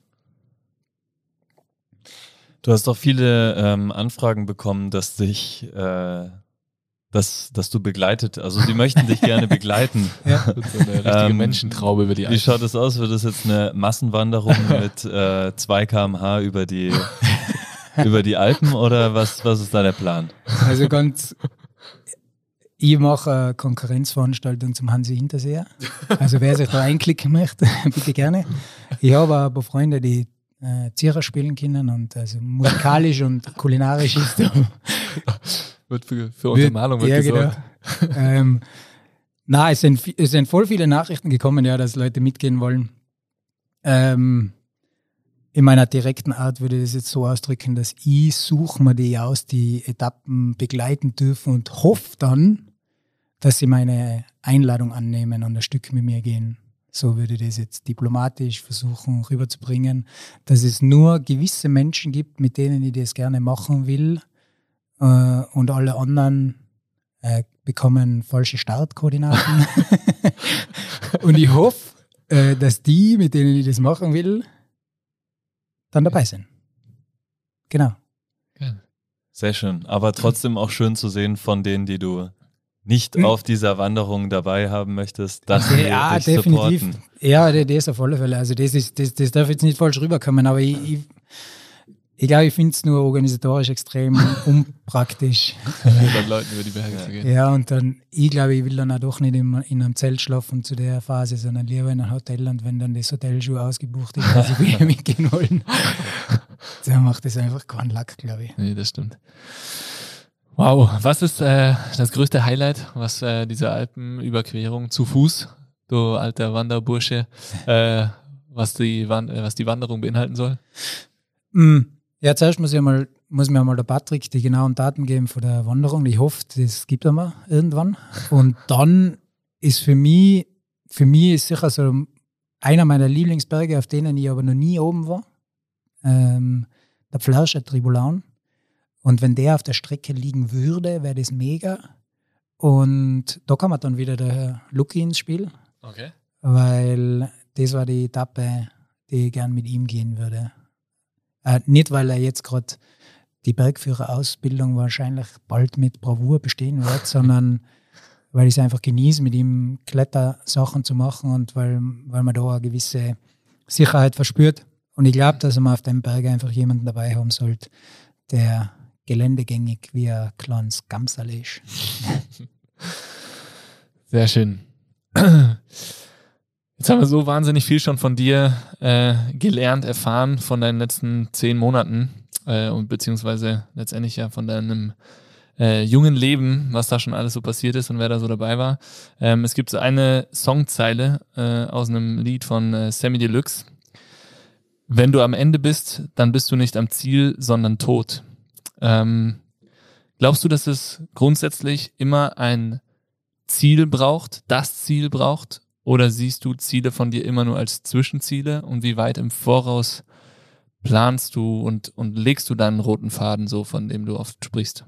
Du hast auch viele ähm, Anfragen bekommen, dass dich äh, dass, dass du begleitet, also sie möchten dich gerne [laughs] begleiten. ja. So eine richtige ähm, Menschentraube über die Alpen. Wie schaut das aus? Wird das jetzt eine Massenwanderung [laughs] mit äh, 2 km/h über die, über die Alpen oder was, was ist da der Plan? Also ganz, ich mache eine Konkurrenzveranstaltung zum Hansi Hinterseher. Also wer sich da einklicken möchte, [laughs] bitte gerne. Ich habe aber Freunde, die äh, Zierer spielen können und also musikalisch und kulinarisch ist wird für, für Untermalung wird ja, gesorgt. Genau. ähm, na, es sind, es sind voll viele Nachrichten gekommen, ja, dass Leute mitgehen wollen. Ähm, in meiner direkten Art würde ich das jetzt so ausdrücken, dass ich suche mir die aus, die Etappen begleiten dürfen und hoffe dann, dass sie meine Einladung annehmen und ein Stück mit mir gehen. So würde ich das jetzt diplomatisch versuchen rüberzubringen, dass es nur gewisse Menschen gibt, mit denen ich das gerne machen will äh, und alle anderen äh, bekommen falsche Startkoordinaten. [laughs] und ich hoffe, äh, dass die, mit denen ich das machen will, dann dabei sind. Genau. Sehr schön. Aber trotzdem auch schön zu sehen von denen, die du nicht hm. auf dieser Wanderung dabei haben möchtest, dass sie ja, dich definitiv. Supporten. Ja, das auf alle Fälle. Also das ist, das, das darf jetzt nicht falsch rüberkommen, aber ich, ich ich glaube, ich finde es nur organisatorisch extrem [laughs] unpraktisch. dann Leuten über die Berge zu gehen. Ja, und dann, ich glaube, ich will dann auch doch nicht in, in einem Zelt schlafen zu der Phase, sondern lieber in einem Hotel und wenn dann das Hotel schon ausgebucht ist, dass ich [laughs] mitgehen wollen, dann macht das einfach keinen Lack, glaube ich. Nee, das stimmt. Wow, was ist äh, das größte Highlight, was äh, diese Alpenüberquerung zu Fuß, du alter Wanderbursche, äh, was, die was die Wanderung beinhalten soll? Mm. Ja, zuerst muss, ich mal, muss mir einmal der Patrick die genauen Daten geben von der Wanderung. Ich hoffe, das gibt er mir irgendwann. Und dann ist für mich, für mich ist sicher so einer meiner Lieblingsberge, auf denen ich aber noch nie oben war, ähm, der Flerscher Tribulaun. Und wenn der auf der Strecke liegen würde, wäre das mega. Und da kam dann wieder der Lucky ins Spiel. Okay. Weil das war die Etappe, die ich gern mit ihm gehen würde. Äh, nicht, weil er jetzt gerade die Bergführerausbildung wahrscheinlich bald mit Bravour bestehen wird, [laughs] sondern weil ich es einfach genieße, mit ihm Klettersachen zu machen und weil, weil man da eine gewisse Sicherheit verspürt. Und ich glaube, dass man auf dem Berg einfach jemanden dabei haben sollte, der geländegängig wie ein kleines Gamsal ist. [laughs] Sehr schön. Jetzt haben wir so wahnsinnig viel schon von dir äh, gelernt, erfahren von deinen letzten zehn Monaten äh, und beziehungsweise letztendlich ja von deinem äh, jungen Leben, was da schon alles so passiert ist und wer da so dabei war. Ähm, es gibt so eine Songzeile äh, aus einem Lied von äh, Sammy Deluxe. Wenn du am Ende bist, dann bist du nicht am Ziel, sondern tot. Ähm, glaubst du, dass es grundsätzlich immer ein Ziel braucht, das Ziel braucht, oder siehst du Ziele von dir immer nur als Zwischenziele und wie weit im Voraus planst du und, und legst du deinen roten Faden so, von dem du oft sprichst?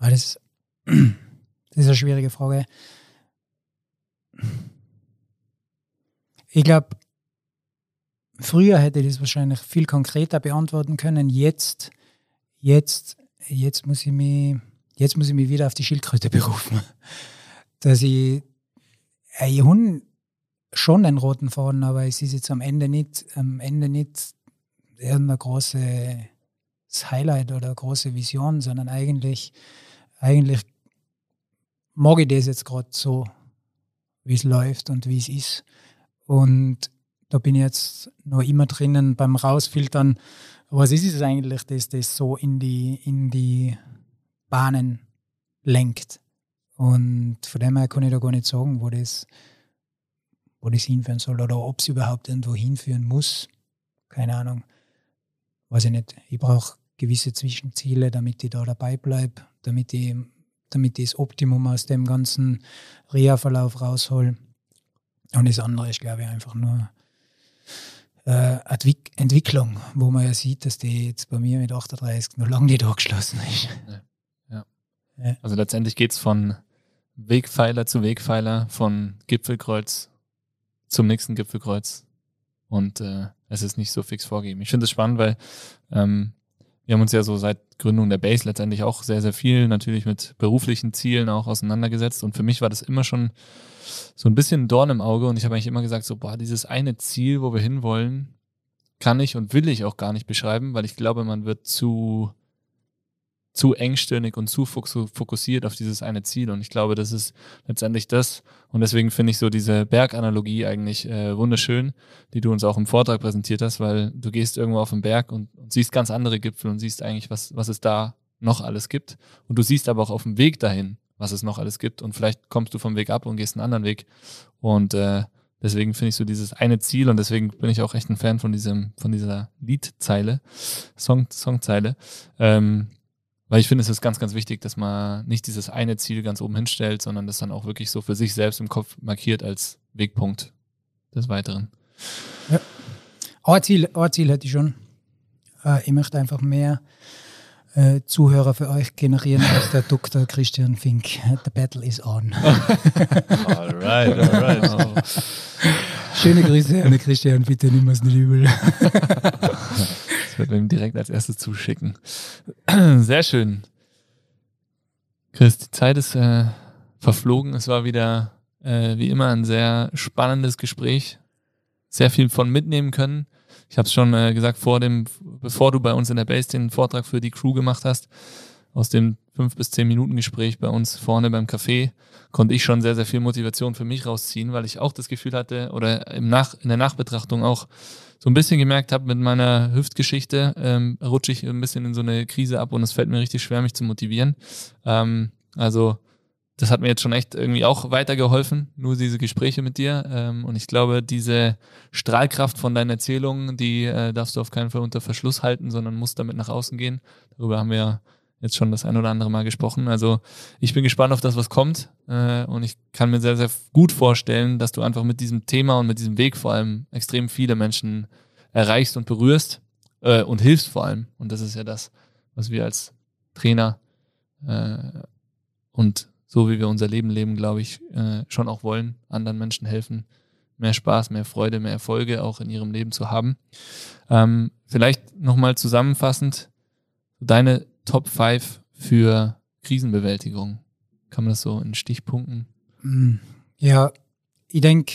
Das, [clears throat] das ist eine schwierige Frage. Ich glaube, früher hätte ich das wahrscheinlich viel konkreter beantworten können. Jetzt, jetzt, jetzt muss ich mich, jetzt muss ich mich wieder auf die Schildkröte [laughs] berufen dass ich, äh, ich habe schon einen roten Faden, aber es ist jetzt am Ende nicht, am Ende nicht irgendein großes Highlight oder eine große Vision, sondern eigentlich, eigentlich mag ich das jetzt gerade so, wie es läuft und wie es ist. Und da bin ich jetzt noch immer drinnen beim Rausfiltern. Was ist es eigentlich, dass das so in die, in die Bahnen lenkt? Und von dem her kann ich da gar nicht sagen, wo das, wo das hinführen soll oder ob es überhaupt irgendwo hinführen muss. Keine Ahnung. Weiß ich nicht. Ich brauche gewisse Zwischenziele, damit ich da dabei bleibe, damit ich, damit ich das Optimum aus dem ganzen Reha-Verlauf raushol. Und das andere ist, glaube ich, einfach nur äh, Entwicklung, wo man ja sieht, dass die jetzt bei mir mit 38 noch lange nicht angeschlossen ist. Ja. ja. Also letztendlich geht es von Wegpfeiler zu Wegpfeiler, von Gipfelkreuz zum nächsten Gipfelkreuz. Und äh, es ist nicht so fix vorgegeben. Ich finde es spannend, weil ähm, wir haben uns ja so seit Gründung der Base letztendlich auch sehr, sehr viel natürlich mit beruflichen Zielen auch auseinandergesetzt. Und für mich war das immer schon so ein bisschen ein Dorn im Auge. Und ich habe eigentlich immer gesagt, so, boah, dieses eine Ziel, wo wir hinwollen, kann ich und will ich auch gar nicht beschreiben, weil ich glaube, man wird zu zu engstirnig und zu fokussiert auf dieses eine Ziel. Und ich glaube, das ist letztendlich das. Und deswegen finde ich so diese Berganalogie eigentlich äh, wunderschön, die du uns auch im Vortrag präsentiert hast, weil du gehst irgendwo auf den Berg und, und siehst ganz andere Gipfel und siehst eigentlich, was, was es da noch alles gibt. Und du siehst aber auch auf dem Weg dahin, was es noch alles gibt. Und vielleicht kommst du vom Weg ab und gehst einen anderen Weg. Und äh, deswegen finde ich so dieses eine Ziel und deswegen bin ich auch echt ein Fan von diesem, von dieser Liedzeile, Song, Songzeile. Ähm, weil ich finde, es ist ganz, ganz wichtig, dass man nicht dieses eine Ziel ganz oben hinstellt, sondern das dann auch wirklich so für sich selbst im Kopf markiert als Wegpunkt des Weiteren. Ja. Ein Ziel, ein Ziel hätte ich schon. Äh, ich möchte einfach mehr äh, Zuhörer für euch generieren als [laughs] der Dr. Christian Fink. The battle is on. [laughs] alright, alright. Oh. [laughs] Schöne Grüße an Christian, bitte nimm es nicht übel. Das wird wir ihm direkt als erstes zuschicken. Sehr schön. Chris, die Zeit ist äh, verflogen. Es war wieder äh, wie immer ein sehr spannendes Gespräch. Sehr viel von mitnehmen können. Ich habe es schon äh, gesagt, vor dem, bevor du bei uns in der Base den Vortrag für die Crew gemacht hast, aus dem fünf bis zehn Minuten Gespräch bei uns vorne beim Café konnte ich schon sehr, sehr viel Motivation für mich rausziehen, weil ich auch das Gefühl hatte oder im Nach in der Nachbetrachtung auch so ein bisschen gemerkt habe, mit meiner Hüftgeschichte ähm, rutsche ich ein bisschen in so eine Krise ab und es fällt mir richtig schwer, mich zu motivieren. Ähm, also das hat mir jetzt schon echt irgendwie auch weitergeholfen, nur diese Gespräche mit dir. Ähm, und ich glaube, diese Strahlkraft von deinen Erzählungen, die äh, darfst du auf keinen Fall unter Verschluss halten, sondern musst damit nach außen gehen. Darüber haben wir ja jetzt schon das ein oder andere Mal gesprochen. Also ich bin gespannt auf das, was kommt. Äh, und ich kann mir sehr, sehr gut vorstellen, dass du einfach mit diesem Thema und mit diesem Weg vor allem extrem viele Menschen erreichst und berührst äh, und hilfst vor allem. Und das ist ja das, was wir als Trainer äh, und so wie wir unser Leben leben, glaube ich, äh, schon auch wollen, anderen Menschen helfen, mehr Spaß, mehr Freude, mehr Erfolge auch in ihrem Leben zu haben. Ähm, vielleicht nochmal zusammenfassend, deine Top 5 für Krisenbewältigung? Kann man das so in Stichpunkten? Mm, ja, ich denke,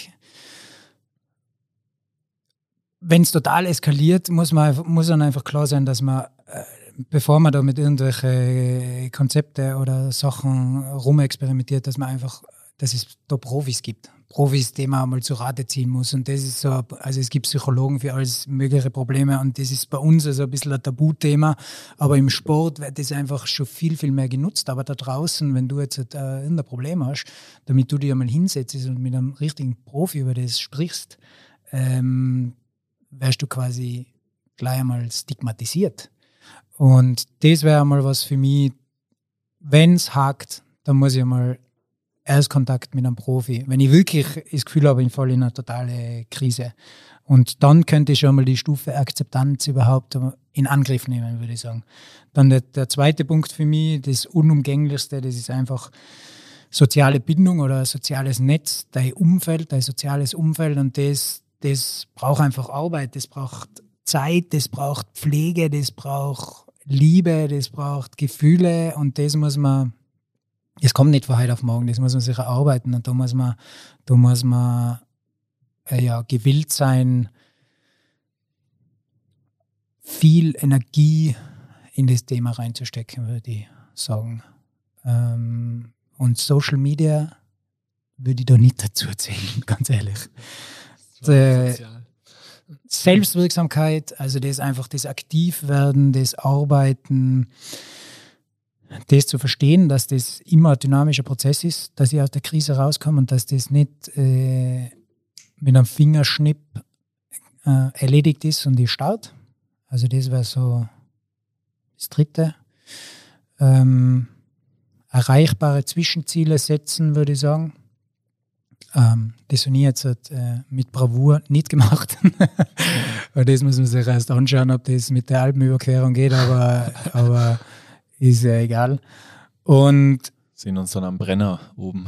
wenn es total eskaliert, muss man muss dann einfach klar sein, dass man, äh, bevor man da mit irgendwelchen Konzepte oder Sachen rumexperimentiert, dass man einfach, dass es da Profis gibt. Profis, die man einmal zu Rate ziehen muss. Und das ist so, also es gibt Psychologen für alles mögliche Probleme und das ist bei uns also ein bisschen ein Tabuthema. Aber im Sport wird das einfach schon viel, viel mehr genutzt. Aber da draußen, wenn du jetzt äh, irgendein Problem hast, damit du dich einmal hinsetzt und mit einem richtigen Profi über das sprichst, ähm, wärst du quasi gleich einmal stigmatisiert. Und das wäre einmal was für mich, wenn es hakt, dann muss ich einmal Erstkontakt mit einem Profi. Wenn ich wirklich das Gefühl habe, ich falle in eine totale Krise. Und dann könnte ich schon mal die Stufe Akzeptanz überhaupt in Angriff nehmen, würde ich sagen. Dann der, der zweite Punkt für mich, das Unumgänglichste, das ist einfach soziale Bindung oder soziales Netz, dein Umfeld, dein soziales Umfeld. Und das, das braucht einfach Arbeit, das braucht Zeit, das braucht Pflege, das braucht Liebe, das braucht Gefühle und das muss man es kommt nicht von heute auf morgen, das muss man sich erarbeiten und da muss man, da muss man äh, ja, gewillt sein, viel Energie in das Thema reinzustecken, würde ich sagen. Ähm, und Social Media würde ich da nicht dazu zählen, [laughs] ganz ehrlich. Äh, Selbstwirksamkeit, also das einfach das Aktivwerden, das Arbeiten, das zu verstehen, dass das immer ein dynamischer Prozess ist, dass ich aus der Krise rauskomme und dass das nicht äh, mit einem Fingerschnipp äh, erledigt ist und ich start. Also das wäre so das Dritte. Ähm, erreichbare Zwischenziele setzen, würde ich sagen. Ähm, das habe ich jetzt äh, mit Bravour nicht gemacht. [laughs] Weil das muss man sich erst anschauen, ob das mit der Alpenüberquerung geht, aber, aber ist ja egal. Und sehen uns dann am Brenner oben.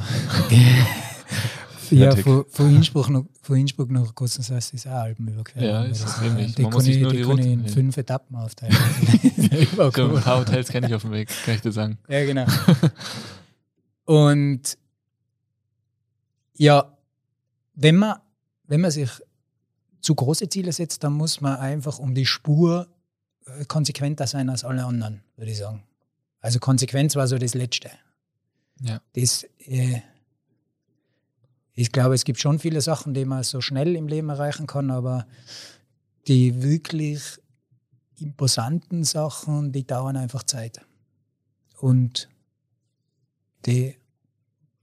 [laughs] ja, von, von, Innsbruck nach, von Innsbruck nach Gossenshaus ist auch Alpenüberquerung. Ja, ist das ähnlich. Die, kann ich, die kann ich in fünf Etappen aufteilen. [laughs] ja, [laughs] ein paar Hotels kenne ich auf dem Weg, kann ich dir sagen. Ja, genau. Und ja, wenn man, wenn man sich zu große Ziele setzt, dann muss man einfach um die Spur äh, konsequenter sein als alle anderen, würde ich sagen. Also Konsequenz war so das Letzte. Ja. Das, äh, ich glaube, es gibt schon viele Sachen, die man so schnell im Leben erreichen kann, aber die wirklich imposanten Sachen, die dauern einfach Zeit. Und die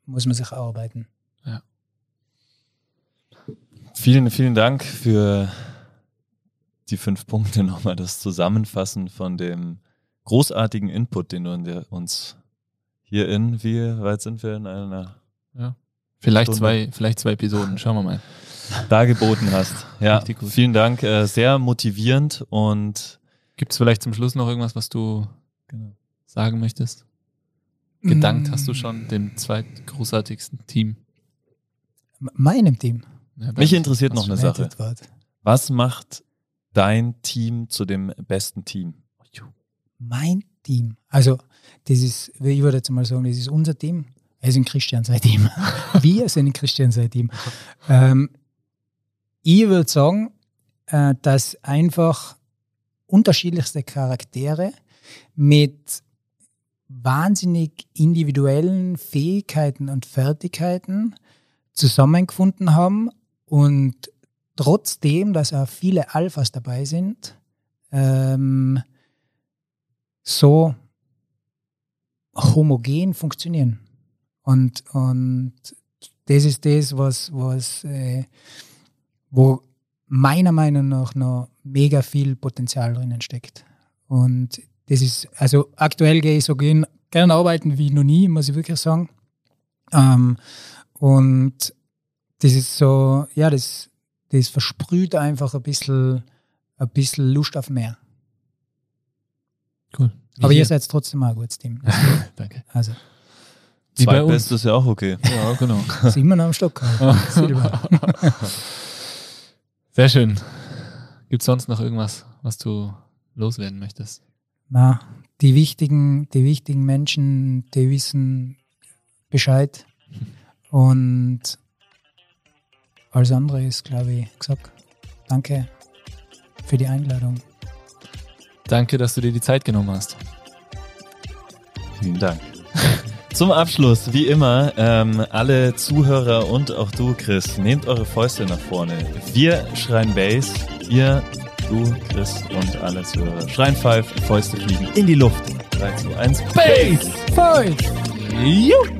muss man sich erarbeiten. Ja. Vielen, vielen Dank für die fünf Punkte nochmal, das Zusammenfassen von dem großartigen Input, den du uns hier in, wie weit sind wir in einer ja. Vielleicht zwei, vielleicht zwei Episoden, schauen wir mal. Dargeboten hast. Ja, vielen Dank. Äh, sehr motivierend und gibt es vielleicht zum Schluss noch irgendwas, was du genau. sagen möchtest? Gedankt mm. hast du schon dem zweitgroßartigsten Team? Meinem Team. Ja, Mich interessiert noch eine Sache. Was macht dein Team zu dem besten Team? Mein Team. Also, das ist, ich würde jetzt mal sagen, das ist unser Team. Er ist ein Christian seitdem. Wir sind ein Christian seitdem. Ähm, ich würde sagen, äh, dass einfach unterschiedlichste Charaktere mit wahnsinnig individuellen Fähigkeiten und Fertigkeiten zusammengefunden haben und trotzdem, dass auch viele Alphas dabei sind, ähm, so homogen funktionieren. Und, und das ist das, was, was äh, wo meiner Meinung nach noch mega viel Potenzial drinnen steckt. Und das ist, also aktuell gehe ich so gern, gern arbeiten wie noch nie, muss ich wirklich sagen. Ähm, und das ist so, ja, das, das versprüht einfach ein bisschen, ein bisschen Lust auf mehr. Cool. Aber ihr seid trotzdem mal ein gutes Team. [laughs] Danke. Also. Zweitbest ist ja auch okay. Ja, genau. [laughs] Sind wir noch am Stock. [laughs] Sehr schön. Gibt es sonst noch irgendwas, was du loswerden möchtest? Na, die wichtigen, die wichtigen Menschen, die wissen Bescheid. Und alles andere ist, glaube ich, gesagt. Danke für die Einladung. Danke, dass du dir die Zeit genommen hast. Vielen Dank. [laughs] Zum Abschluss, wie immer, ähm, alle Zuhörer und auch du, Chris, nehmt eure Fäuste nach vorne. Wir schreien Bass, ihr, du, Chris und alle Zuhörer schreien Five, Fäuste fliegen in die Luft. 3, 2, 1, Bass! Five! Juhu!